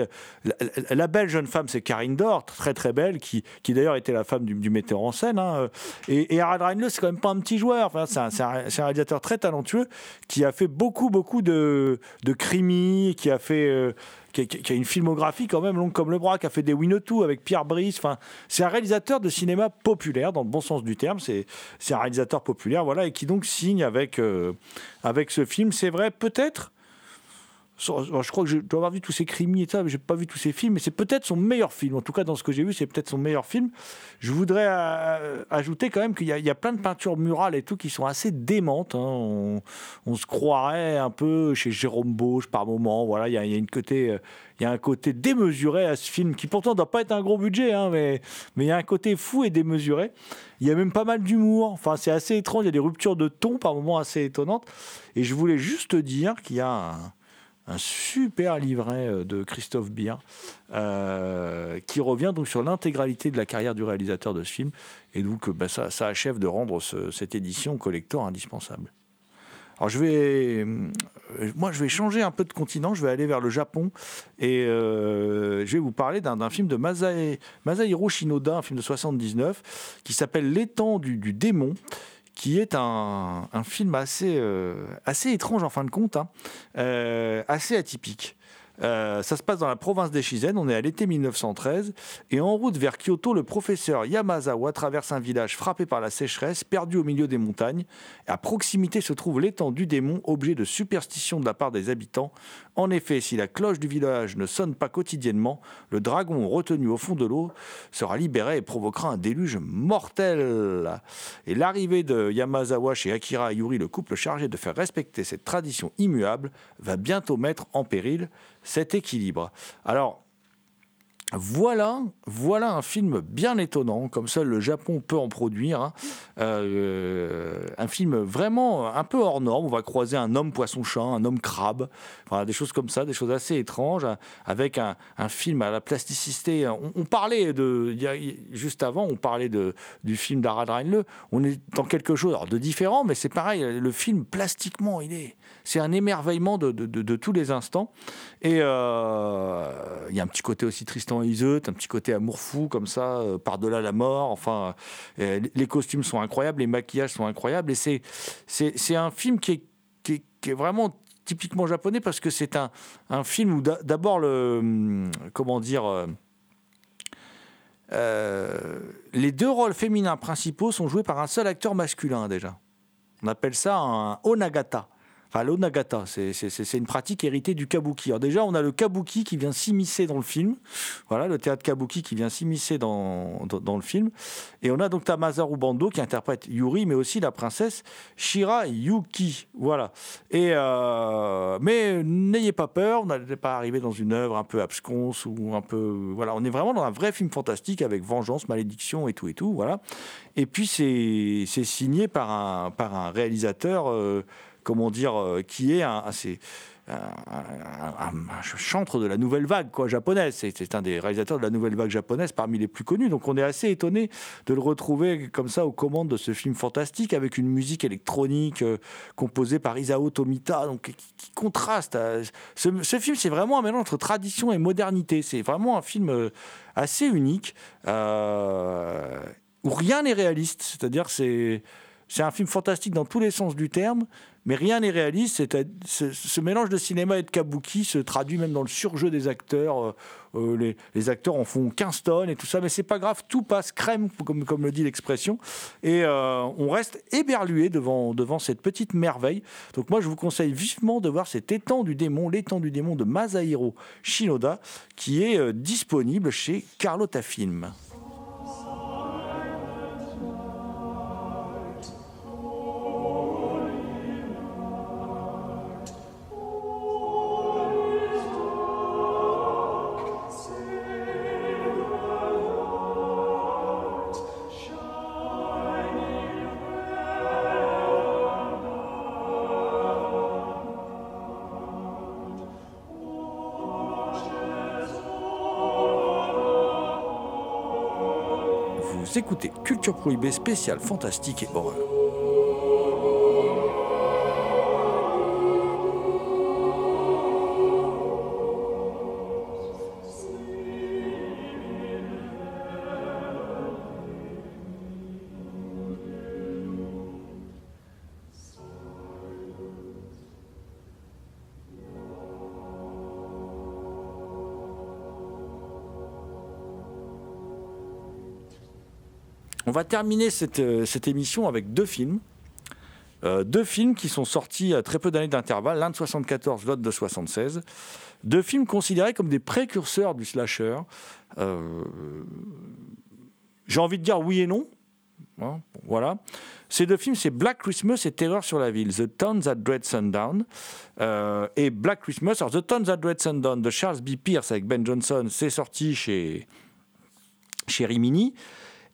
La, belle jeune femme, c'est Karine Dor, très très belle, qui, qui d'ailleurs était la femme du, metteur en scène. hein. Et, et Harald Reinle, c'est quand même pas un petit joueur. Enfin, c'est un, un- un réalisateur très talentueux qui a fait beaucoup beaucoup de, de crimis, qui a fait euh, qui a, une filmographie quand même longue comme le bras, qui a fait des Winnetou avec Pierre Brice. Enfin, c'est un réalisateur de cinéma populaire dans le bon sens du terme. C'est c'est un réalisateur populaire, voilà, et qui donc signe avec euh, avec ce film. C'est vrai, peut-être je crois que je dois avoir vu tous ses crimis et ça, mais j'ai pas vu tous ses films. Mais c'est peut-être son meilleur film. En tout cas, dans ce que j'ai vu, c'est peut-être son meilleur film. Je voudrais euh, ajouter quand même qu'il y, a- plein de peintures murales et tout qui sont assez démentes. hein. On, se croirait un peu chez Jérôme Bauche par moment. Voilà, il y a, une côté, euh, il y a un côté démesuré à ce film qui pourtant doit pas être un gros budget, hein, mais mais il y a un côté fou et démesuré. Il y a même pas mal d'humour. Enfin, c'est assez étrange. Il y a des ruptures de ton par moments assez étonnantes. Et je voulais juste dire qu'il y a un, un super livret euh, de Christophe Bier euh, qui revient donc sur l'intégralité de la carrière du réalisateur de ce film. Et donc, euh, bah, ça, achève de rendre ce- cette édition collector indispensable. Alors, je vais, moi, je vais changer un peu de continent. Je vais aller vers le Japon et je vais vous parler d'un film de Masahiro Shinoda, un film de 79, qui s'appelle L'étang du démon qui est un, film assez, euh, assez étrange en fin de compte, hein, euh, assez atypique. Euh, ça se passe dans la province des Shizen, on est à l'été 1913, et en route vers Kyoto, le professeur Yamazawa traverse un village frappé par la sécheresse, perdu au milieu des montagnes. À proximité se trouve l'étang du démon, objet de superstition de la part des habitants. En effet, si la cloche du village ne sonne pas quotidiennement, le dragon retenu au fond de l'eau sera libéré et provoquera un déluge mortel. Et l'arrivée de Yamazawa chez Akira Ayuri, le couple chargé de faire respecter cette tradition immuable, va bientôt mettre en péril cet équilibre. Alors, voilà, voilà un film bien étonnant, comme seul le Japon peut en produire. hein. Euh, un film vraiment un peu hors norme. On va croiser un homme poisson-chat, un homme crabe, des choses comme ça, des choses assez étranges, avec un, film à la plasticité. On, parlait de, juste avant, on parlait du film d'Arad Reinle. On est dans quelque chose de différent, mais c'est pareil. Le film plastiquement, il est, c'est un émerveillement de tous les instants. Et euh, il y a un petit côté aussi Tristan Iseut, un petit côté amour fou comme ça, euh, par-delà la mort. Enfin, euh, les costumes sont incroyables, les maquillages sont incroyables. Et c'est, un film qui est, qui est- vraiment typiquement japonais parce que c'est un, un film où d'a- d'abord le. hum, Comment dire. euh, les deux rôles féminins principaux sont joués par un seul acteur masculin déjà. On appelle ça un onagata. Enfin, l'onagata, c'est- une pratique héritée du kabuki. Alors déjà, on a le kabuki qui vient s'immiscer dans le film. Voilà, le théâtre kabuki qui vient s'immiscer dans, dans, le film. Et on a donc Tamazaru Bando qui interprète Yuri, mais aussi la princesse Shira Yuki. Voilà. Et euh, mais n'ayez pas peur, on n'est pas arrivé dans une œuvre un peu absconce ou un peu. Voilà, on est vraiment dans un vrai film fantastique avec vengeance, malédiction et tout et tout. Voilà. Et puis c'est signé par un, par un réalisateur, euh, comment dire, euh, qui est un, chantre de la nouvelle vague quoi, japonaise. C'est un des réalisateurs de la nouvelle vague japonaise parmi les plus connus. Donc on est assez étonné de le retrouver comme ça aux commandes de ce film fantastique avec une musique électronique euh, composée par Isao Tomita, donc qui, contraste. Ce, film, c'est vraiment un mélange entre tradition et modernité. C'est vraiment un film euh, assez unique où rien n'est réaliste. C'est-à-dire c'est c'est un film fantastique dans tous les sens du terme, mais rien n'est réaliste. Ce, ce mélange de cinéma et de kabuki se traduit même dans le surjeu des acteurs. Euh, euh, les, acteurs en font 15 tonnes et tout ça, mais c'est pas grave, tout passe crème, comme, comme le dit l'expression. Et euh, on reste éberlué devant, devant cette petite merveille. Donc moi, je vous conseille vivement de voir cet étang du démon, l'étang du démon de Masahiro Shinoda, qui est disponible chez Carlotta Film. Spéciale fantastique et horreur. Va terminer cette, euh, cette émission avec deux films. Euh, deux films qui sont sortis à très peu d'années d'intervalle, l'un de 74, l'autre de 76. Deux films considérés comme des précurseurs du slasher. Euh, J'ai envie de dire oui et non. Hein, voilà. Ces deux films, c'est Black Christmas et Terreur sur la ville, The Town That Dread Sundown. Et Black Christmas, alors The Town That Dread Sundown de Charles B. Pierce avec Ben Johnson, c'est sorti chez, chez Rimini.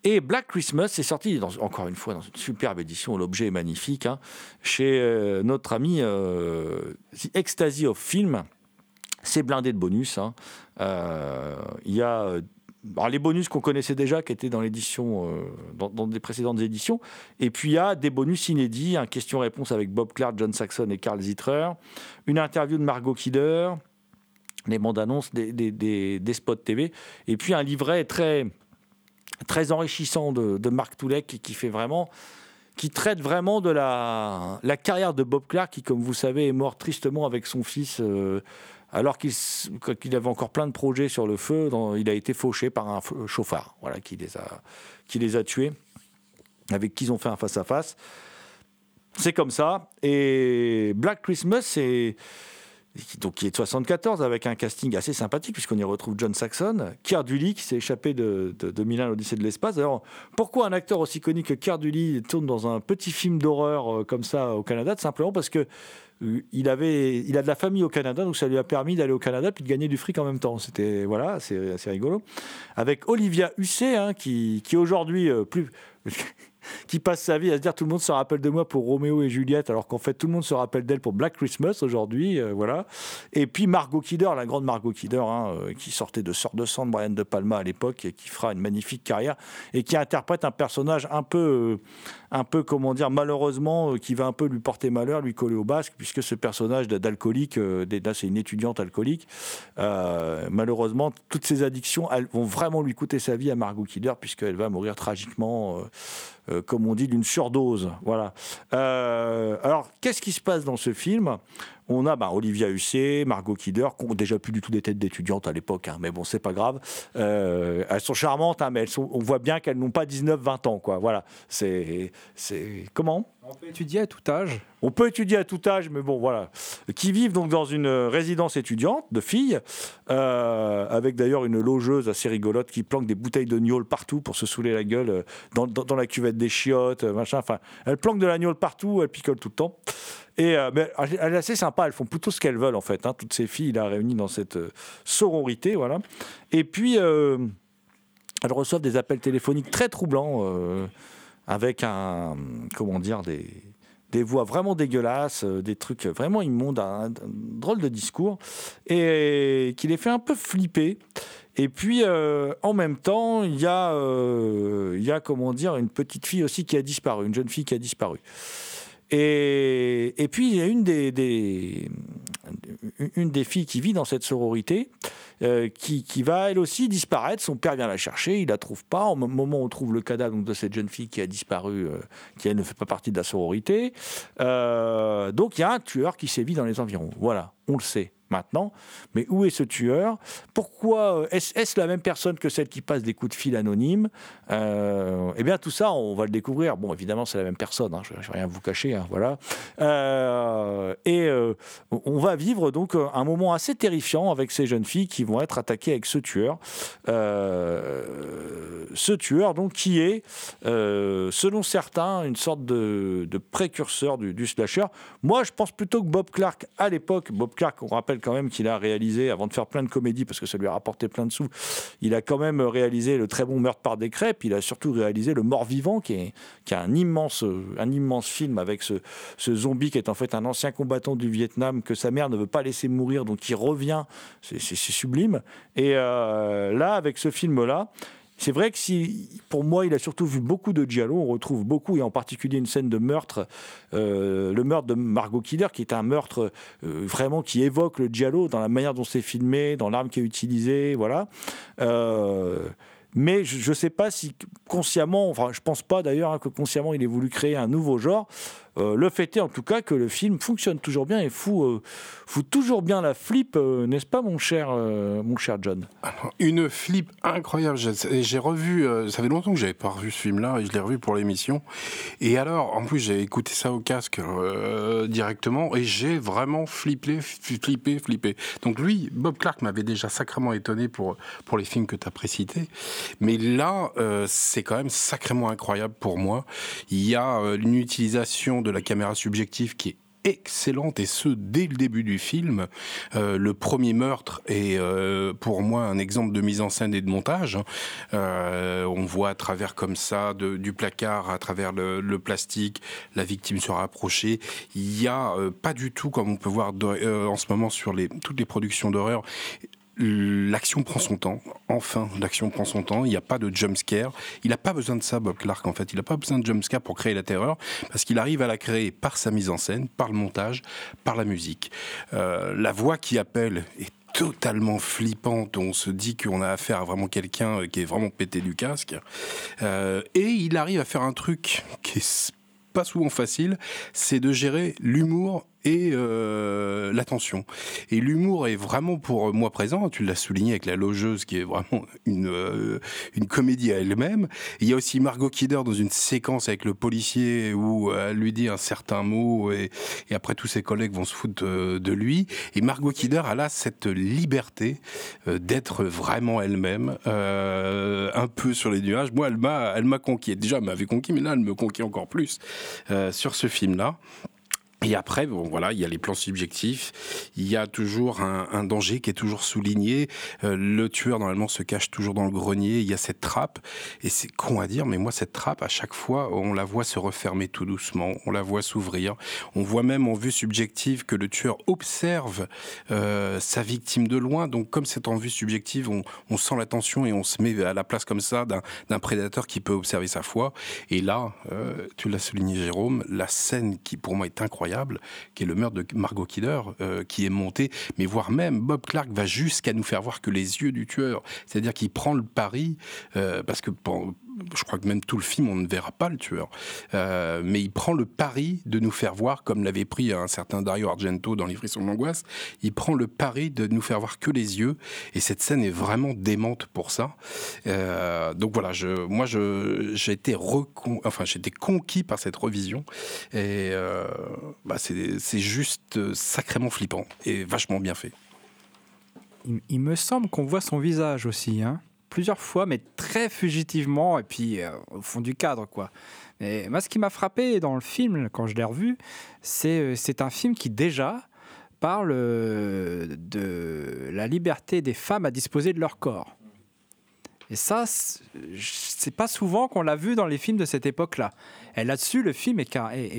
Et Black Christmas, c'est sorti, encore une fois, dans une superbe édition, l'objet est magnifique, hein, chez euh, notre ami euh, The Ecstasy of Film. C'est blindé de bonus. hein. Euh, Il y a euh, les bonus qu'on connaissait déjà, qui étaient dans l'édition, euh, dans, des précédentes éditions. Et puis il y a des bonus inédits, un question-réponse avec Bob Clark, John Saxon et Carl Zittrer, une interview de Margot Kidder, les bandes annonces des spots TV, et puis un livret très, très enrichissant de, de Marc Toulek qui- fait vraiment qui traite vraiment de la, carrière de Bob Clark, qui, comme vous savez, est mort tristement avec son fils, euh, alors qu'il avait encore plein de projets sur le feu. dans- il a été fauché par un chauffard, voilà, qui les a, qui les a tués, avec qui ils ont fait un face-à-face. C'est comme ça. Et Black Christmas, c'est donc qui est de 74 avec un casting assez sympathique puisqu'on y retrouve John Saxon, Keir Dulley qui s'est échappé de, de, de Milan l'Odyssée de l'espace. D'ailleurs, pourquoi un acteur aussi connu que Keir Dulley tourne dans un petit film d'horreur euh, comme ça au Canada? Simplement parce que euh, il avait, il a de la famille au Canada, donc ça lui a permis d'aller au Canada puis de gagner du fric en même temps. C'était voilà, c'est assez rigolo. Avec Olivia Hussey, hein, qui, qui aujourd'hui euh, plus qui passe sa vie à se dire tout le monde se rappelle de moi pour Roméo et Juliette, alors qu'en fait tout le monde se rappelle d'elle pour Black Christmas aujourd'hui, euh, voilà. Et puis Margot Kidder, la grande Margot Kidder, hein, euh, qui sortait de Sort de sang de Brian De Palma à l'époque et qui fera une magnifique carrière et qui interprète un personnage un peu, euh, un peu comment dire, malheureusement, qui va un peu lui porter malheur, lui coller au basque, puisque ce personnage d'alcoolique, là c'est une étudiante alcoolique, malheureusement toutes ses addictions, elles vont vraiment lui coûter sa vie à Margot Kidder, puisqu'elle va mourir tragiquement. Euh, comme on dit, d'une surdose. Voilà. Euh, alors, qu'est-ce qui se passe dans ce film? On a bah, Olivia Hussey, Margot Kidder, qui ont déjà plus du tout des têtes d'étudiantes à l'époque, hein, mais bon, c'est pas grave. Euh, elles sont charmantes, hein, mais elles sont, on voit bien qu'elles n'ont pas 19-20 ans, quoi. Voilà. C'est, c'est comment? On peut étudier à tout âge. on peut étudier à tout âge, mais bon, voilà. Qui vivent donc dans une euh, résidence étudiante de filles, euh, avec d'ailleurs une logeuse assez rigolote qui planque des bouteilles de gnôle partout pour se saouler la gueule, dans, dans- dans la cuvette des chiottes, machin. Enfin, elle planque de la gnôle partout, elle picole tout le temps. Et euh, elle est assez sympa, elles font plutôt ce qu'elles veulent en fait. hein, toutes ces filles là réunies dans cette euh, sororité, voilà. Et puis. euh, elles reçoivent des appels téléphoniques très troublants euh, avec un comment dire des voix vraiment dégueulasses, des trucs vraiment immondes, un, drôle de discours, et qui les fait un peu flipper. Et puis, en même temps, il y, a, euh, il y a, comment dire, une petite fille aussi qui a disparu, une jeune fille qui a disparu. Et, puis, il y a une des, filles qui vit dans cette sororité euh, qui, qui va elle aussi disparaître. Son père vient la chercher, il la trouve pas. Au mo- moment où on trouve le cadavre de cette jeune fille qui a disparu, euh, qui elle ne fait pas partie de la sororité, euh, donc il y a un tueur qui sévit dans les environs. Voilà, on le sait maintenant. Mais où est ce tueur? Pourquoi euh, est-ce la même personne que celle qui passe des coups de fil anonymes? Euh, Eh bien, tout ça, on va le découvrir. Bon, évidemment, c'est la même personne. hein, je ne vais rien vous cacher. hein, voilà. Euh, et on va vivre donc un moment assez terrifiant avec ces jeunes filles qui vont être attaquées avec ce tueur. Ce tueur, donc, qui est, selon certains, une sorte de, de précurseur du, du slasher. Moi, je pense plutôt que Bob Clark, à l'époque, Bob Clark, on rappelle quand même qu'il a réalisé, avant de faire plein de comédies, parce que ça lui a rapporté plein de sous, il a quand même réalisé le très bon meurtre par décret, puis il a surtout réalisé Le Mort Vivant, qui est, qui est un, immense, un immense film avec ce, ce zombie qui est en fait un ancien combattant du Vietnam que sa mère ne veut pas laisser mourir, donc il revient. C'est sublime. Et euh, là, avec ce film-là, c'est vrai que si, pour moi, il a surtout vu beaucoup de Giallo. On retrouve beaucoup, et en particulier une scène de meurtre, euh, le meurtre de Margot Kidder, qui est un meurtre euh, vraiment qui évoque le Giallo dans la manière dont c'est filmé, dans l'arme qui est utilisée, voilà. Euh, mais je ne sais pas si consciemment, enfin je pense pas d'ailleurs hein, que consciemment il ait voulu créer un nouveau genre. Euh, le fait est en tout cas que le film fonctionne toujours bien et fout, euh, toujours bien la flip, euh, n'est-ce pas, mon cher, mon cher John? Une flip incroyable. J'ai revu, ça fait longtemps que j'avais pas revu ce film-là et je l'ai revu pour l'émission. Et alors, en plus, j'ai écouté ça au casque directement et j'ai vraiment flippé, flippé, flippé. Donc lui, Bob Clark m'avait déjà sacrément étonné pour, pour les films que tu as précités. Mais là, c'est quand même sacrément incroyable pour moi. Il y a une utilisation de la caméra subjective qui est excellente et ce dès le début du film. Euh, le premier meurtre est euh, pour moi un exemple de mise en scène et de montage. Euh, on voit à travers comme ça du placard, à travers le, plastique, la victime se rapprocher. Il y a pas du tout comme on peut voir en ce moment sur les, toutes les productions d'horreur. L'action prend son temps. Enfin, l'action prend son temps. Il n'y a pas de jump scare. Il n'a pas besoin de ça, Bob Clark, en fait. Il n'a pas besoin de jump scare pour créer la terreur, parce qu'il arrive à la créer par sa mise en scène, par le montage, par la musique. Euh, la voix qui appelle est totalement flippante. On se dit qu'on a affaire à vraiment quelqu'un euh, qui est vraiment pété du casque. Euh, et il arrive à faire un truc qui est pas souvent facile, c'est de gérer l'humour et euh, l'attention. Et l'humour est vraiment pour moi présent. Tu l'as souligné avec la logeuse, qui est vraiment une euh, une comédie à elle-même. Il y a aussi Margot Kidder dans une séquence avec le policier où euh, elle lui dit un certain mot et, après tous ses collègues vont se foutre de lui. Et Margot Kidder, a cette liberté d'être vraiment elle-même, un peu sur les nuages. Moi, elle m'a, elle m'a conquis. Déjà, elle m'avait conquis, mais là, elle me conquit encore plus sur ce film-là. Et après, bon, voilà, il y a les plans subjectifs. Il y a toujours un, danger qui est toujours souligné. Euh, le tueur, normalement, se cache toujours dans le grenier. Il y a cette trappe. Et c'est con à dire, mais moi, cette trappe, à chaque fois, on la voit se refermer tout doucement. On la voit s'ouvrir. On voit même en vue subjective que le tueur observe euh, sa victime de loin. Donc, comme c'est en vue subjective, on, sent la tension et on se met à la place comme ça d'un d'un prédateur qui peut observer sa foi. Et là, euh, tu l'as souligné, Jérôme, la scène qui pour moi est incroyable, qui est le meurtre de Margot Kidder, euh, qui est monté, mais voire même Bob Clark va jusqu'à nous faire voir que les yeux du tueur, c'est-à-dire qu'il prend le pari, euh, parce que je crois que même tout le film, on ne verra pas le tueur, Euh, mais il prend le pari de nous faire voir, comme l'avait pris un certain Dario Argento dans Les Frissons de il prend le pari de nous faire voir que les yeux, et cette scène est vraiment démente pour ça. Euh, donc voilà, moi j'ai été enfin conquis par cette revision, et euh, bah, c'est, juste sacrément flippant et vachement bien fait. Il, il me semble qu'on voit son visage aussi, hein. Plusieurs fois, mais très fugitivement, et puis euh, au fond du cadre, quoi. Mais moi, ce qui m'a frappé dans le film, quand je l'ai revu, c'est euh, un film qui déjà parle euh, de la liberté des femmes à disposer de leur corps. Et ça, c'est pas souvent qu'on l'a vu dans les films de cette époque-là. Et là-dessus, le film est,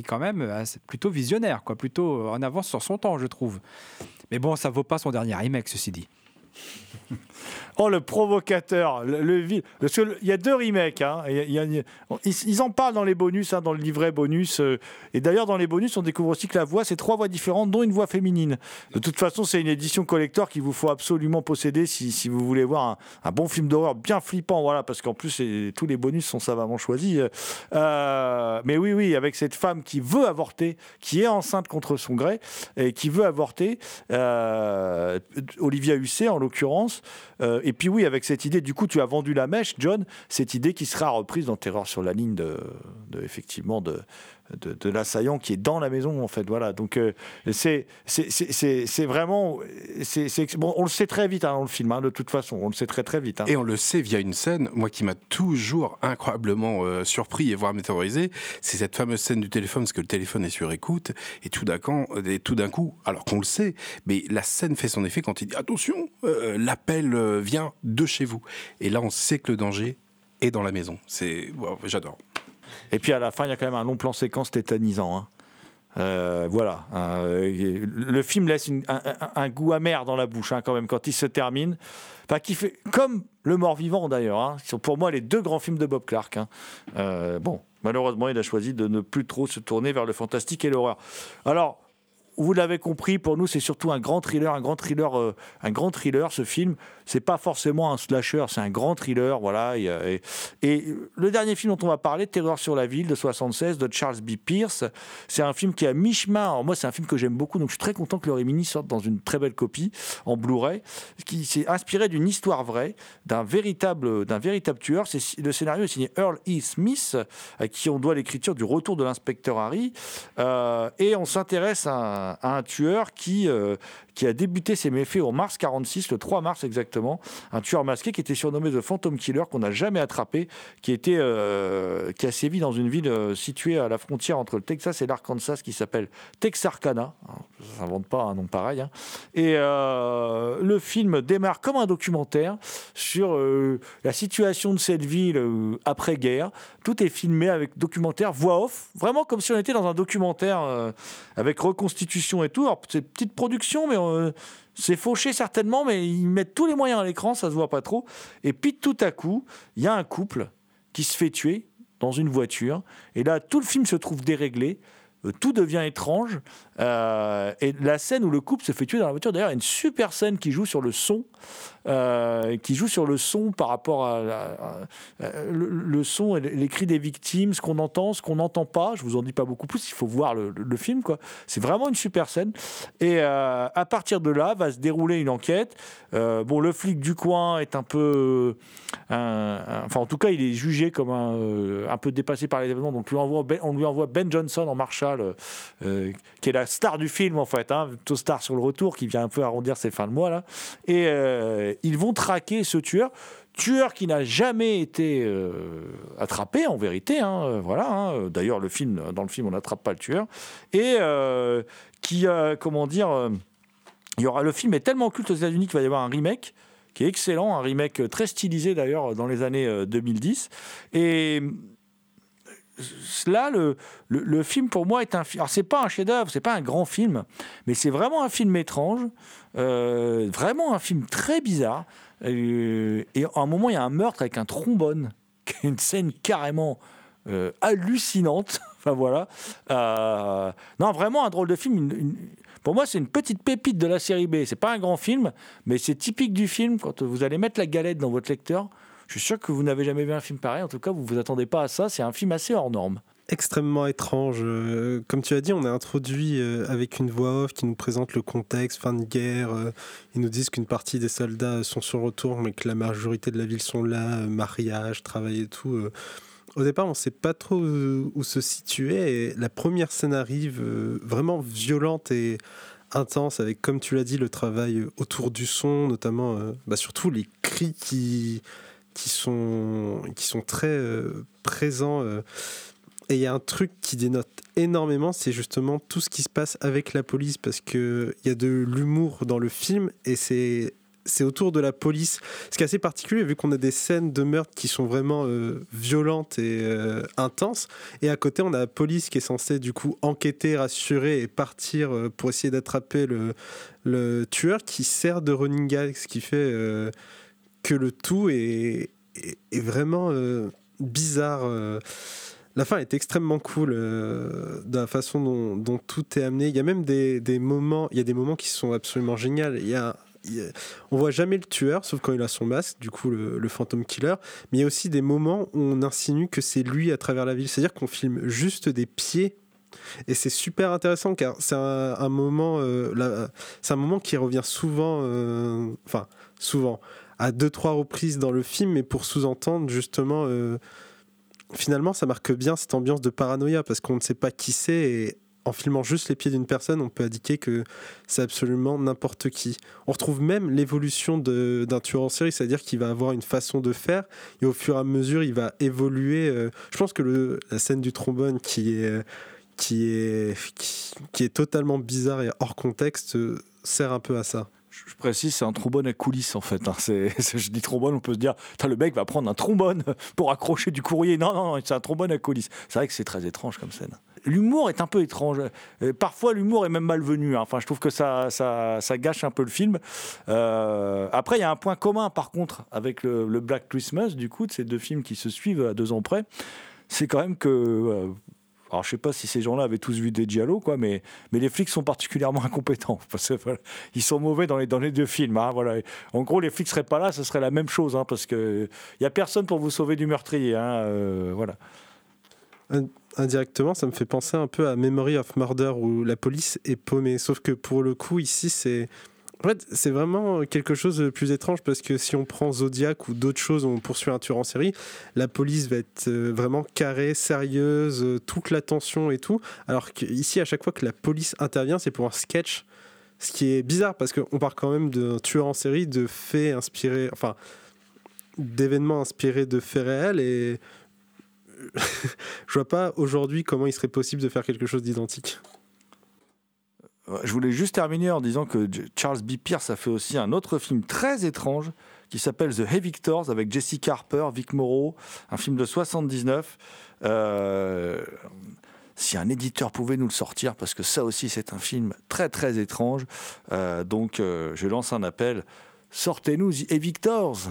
quand même plutôt visionnaire, quoi, plutôt en avance sur son temps, je trouve. Mais bon, ça vaut pas son dernier remake, ceci dit. Oh, le provocateur, le, le Parce qu'il y a deux remakes. hein. Y a- y ils, en parlent dans les bonus, hein, dans le livret bonus. euh, et d'ailleurs, dans les bonus, on découvre aussi que la voix, c'est trois voix différentes, dont une voix féminine. De toute façon, c'est une édition collector qu'il vous faut absolument posséder si, si vous voulez voir un, bon film d'horreur bien flippant. Voilà, parce qu'en plus, tous les bonus sont savamment choisis. Euh, mais oui, oui, avec cette femme qui veut avorter, qui est enceinte contre son gré, et qui veut avorter, euh, Olivia Hussey en l'occurrence. Et puis oui, avec cette idée, du coup, tu as vendu la mèche, John, cette idée qui sera reprise dans Terreur sur la ligne de- effectivement de, de, l'assaillant qui est dans la maison en fait. Voilà, donc euh, c'est vraiment c'est bon, on le sait très vite hein, dans le film, hein, de toute façon, on le sait très très vite. hein. Et on le sait via une scène, moi qui m'a toujours incroyablement euh, surpris et voire météorisé, c'est cette fameuse scène du téléphone, parce que le téléphone est sur écoute, et tout d'un d'un coup alors qu'on le sait, mais la scène fait son effet quand il dit attention, euh, l'appel euh, vient de chez vous. Et là, on sait que le danger est dans la maison. C'est, j'adore. Et puis à la fin, il y a quand même un long plan séquence tétanisant. hein. Euh, voilà. Euh, le film laisse un, goût amer dans la bouche hein, quand même quand il se termine. Enfin, qui fait comme Le Mort-Vivant d'ailleurs. hein. Ce sont pour moi les deux grands films de Bob Clark. hein. Euh, bon, malheureusement, il a choisi de ne plus trop se tourner vers le fantastique et l'horreur. Alors. Vous l'avez compris, pour nous, c'est surtout un grand thriller, un grand thriller, un grand thriller, ce film. C'est pas forcément un slasher, c'est un grand thriller. Voilà. Et, et- et le dernier film dont on va parler, Terreur sur la ville de 76 de Charles B. Pierce, c'est un film qui est à mi-chemin. Moi, c'est un film que j'aime beaucoup, donc je suis très content que le Rimini sorte dans une très belle copie en Blu-ray, qui s'est inspiré d'une histoire vraie, d'un véritable, véritable tueur. C'est, le scénario est signé Earl E. Smith, à qui on doit l'écriture du Retour de l'inspecteur Harry. Euh, et on s'intéresse à un tueur qui, euh, qui a débuté ses méfaits en mars 46, le 3 mars exactement. Un tueur masqué qui était surnommé The Phantom Killer, qu'on n'a jamais attrapé, qui, était, euh, qui a sévi dans une ville euh, située à la frontière entre le Texas et l'Arkansas qui s'appelle Texarkana. Ça s'invente pas un nom pareil. hein. Et euh, le film démarre comme un documentaire sur la situation de cette ville après-guerre. Tout est filmé avec documentaire, voix off, vraiment comme si on était dans un documentaire avec reconstitution et tout. Alors, c'est petite production, mais c'est fauché certainement, mais ils mettent tous les moyens à l'écran, ça se voit pas trop. Et puis tout à coup, il y a un couple qui se fait tuer dans une voiture. Et là, tout le film se trouve déréglé. euh, Tout devient étrange. Euh, et la scène où le couple se fait tuer dans la voiture, d'ailleurs, il une super scène qui joue sur le son, euh, qui joue sur le son par rapport à, à- le, son et les cris des victimes, ce qu'on entend, ce qu'on n'entend pas. Je vous en dis pas beaucoup plus. Il faut voir le, film, quoi. C'est vraiment une super scène. Et euh, à partir de là, va se dérouler une enquête. Euh, bon, le flic du coin est un peu, enfin, en tout cas, il est jugé comme un, euh, un peu dépassé par les événements. Donc, ben- on lui envoie Ben Johnson en Marshall, euh, euh, qui est la star du film en fait, hein, star sur le retour, qui vient un peu arrondir ses fins de mois là. Et euh, ils vont traquer ce tueur. Tueur qui n'a jamais été euh, attrapé en vérité, hein, euh, voilà. hein. D'ailleurs, le film, dans le film, on n'attrape pas le tueur et euh, qui, comment dire, il y aura le film est tellement culte aux États-Unis qu'il va y avoir un remake qui est excellent, un remake très stylisé d'ailleurs dans les années euh, 2010 et là, le, le, film pour moi est un film. Alors, c'est pas un chef-d'œuvre, c'est pas un grand film, mais c'est vraiment un film étrange, euh, vraiment un film très bizarre. Euh, et à un moment, il y a un meurtre avec un trombone, qui est une scène carrément euh, hallucinante. enfin voilà. Non, vraiment un drôle de film. pour moi, c'est une petite pépite de la série B. C'est pas un grand film, mais c'est typique du film. Quand vous allez mettre la galette dans votre lecteur, je suis sûr que vous n'avez jamais vu un film pareil. En tout cas, vous vous attendez pas à ça. C'est un film assez hors norme. extrêmement étrange. Euh, Comme tu as dit, on est introduit euh, avec une voix off qui nous présente le contexte, fin de guerre. euh, Ils nous disent qu'une partie des soldats sont sur retour, mais que la majorité de la ville sont là, mariage, travail et tout. Au départ, on ne sait pas trop où, se situer. Et la première scène arrive vraiment violente et intense, avec, comme tu l'as dit, le travail autour du son, notamment, bah, surtout les cris qui, qui, sont, qui sont très euh, présents. euh, et il y a un truc qui dénote énormément, c'est justement tout ce qui se passe avec la police, parce qu'il y a de l'humour dans le film, et c'est c'est autour de la police. Ce qui est assez particulier, vu qu'on a des scènes de meurtre qui sont vraiment euh, violentes et intenses, et à côté, on a la police qui est censée du coup enquêter, rassurer et partir pour essayer d'attraper le, le tueur, qui sert de running gag, ce qui fait que le tout est, vraiment euh, bizarre. euh. La fin est extrêmement cool euh, de la façon dont, tout est amené. Il y a même des, moments, il y a des moments qui sont absolument géniaux. Il y a, on voit jamais le tueur, sauf quand il a son masque, du coup le, fantôme killer. Mais il y a aussi des moments où on insinue que c'est lui à travers la ville. C'est-à-dire qu'on filme juste des pieds. Et c'est super intéressant car c'est un, moment, c'est un moment qui revient souvent, enfin souvent, à deux trois reprises dans le film, mais pour sous-entendre justement euh, finalement, ça marque bien cette ambiance de paranoïa parce qu'on ne sait pas qui c'est et en filmant juste les pieds d'une personne, on peut indiquer que c'est absolument n'importe qui. On retrouve même l'évolution d'un tueur en série, c'est-à-dire qu'il va avoir une façon de faire et au fur et à mesure, il va évoluer. euh, je pense que la scène du trombone qui est, qui est, qui est totalement bizarre et hors contexte euh, sert un peu à ça. Je précise, c'est un trombone à coulisses en fait. hein. Je dis trombone, on peut se dire, le mec va prendre un trombone pour accrocher du courrier. Non, non, c'est un trombone à coulisses. C'est vrai que c'est très étrange comme scène. L'humour est un peu étrange. Euh, Parfois, l'humour est même malvenu. hein. Enfin, je trouve que ça, gâche un peu le film. Euh, après, il y a un point commun, par contre, avec le, le Black Christmas, du coup, de ces deux films qui se suivent à deux ans près. C'est quand même que. euh, Alors je sais pas si ces gens-là avaient tous vu des Giallo, quoi, mais, mais les flics sont particulièrement incompétents. Parce que, ils sont mauvais dans les, dans les deux films. hein, voilà. En gros, les flics seraient pas là, ce serait la même chose, hein, parce que il y a personne pour vous sauver du meurtrier. hein, euh, voilà. Indirectement, ça me fait penser un peu à Memory of Murder où la police est paumée. Sauf que pour le coup, ici, c'est. En fait, c'est vraiment quelque chose de plus étrange parce que si on prend Zodiac ou d'autres choses on poursuit un tueur en série, la police va être euh, vraiment carrée, sérieuse, euh, toute l'attention et tout. Alors qu'ici, à chaque fois que la police intervient, c'est pour un sketch. Ce qui est bizarre parce qu'on part quand même d'un tueur en série, de faits inspirés, enfin, d'événements inspirés de faits réels et je vois pas aujourd'hui comment il serait possible de faire quelque chose d'identique. Je voulais juste terminer en disant que Charles B. Pierce a fait aussi un autre film très étrange qui s'appelle The Evictors avec Jessica Harper, Vic Morrow, un film de 79. Euh, si un éditeur pouvait nous le sortir, parce que ça aussi c'est un film très très étrange, Euh, donc euh, je lance un appel, sortez-nous The Evictors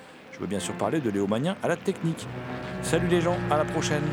Je veux bien sûr parler de Léo Magnin à la technique. Salut les gens, à la prochaine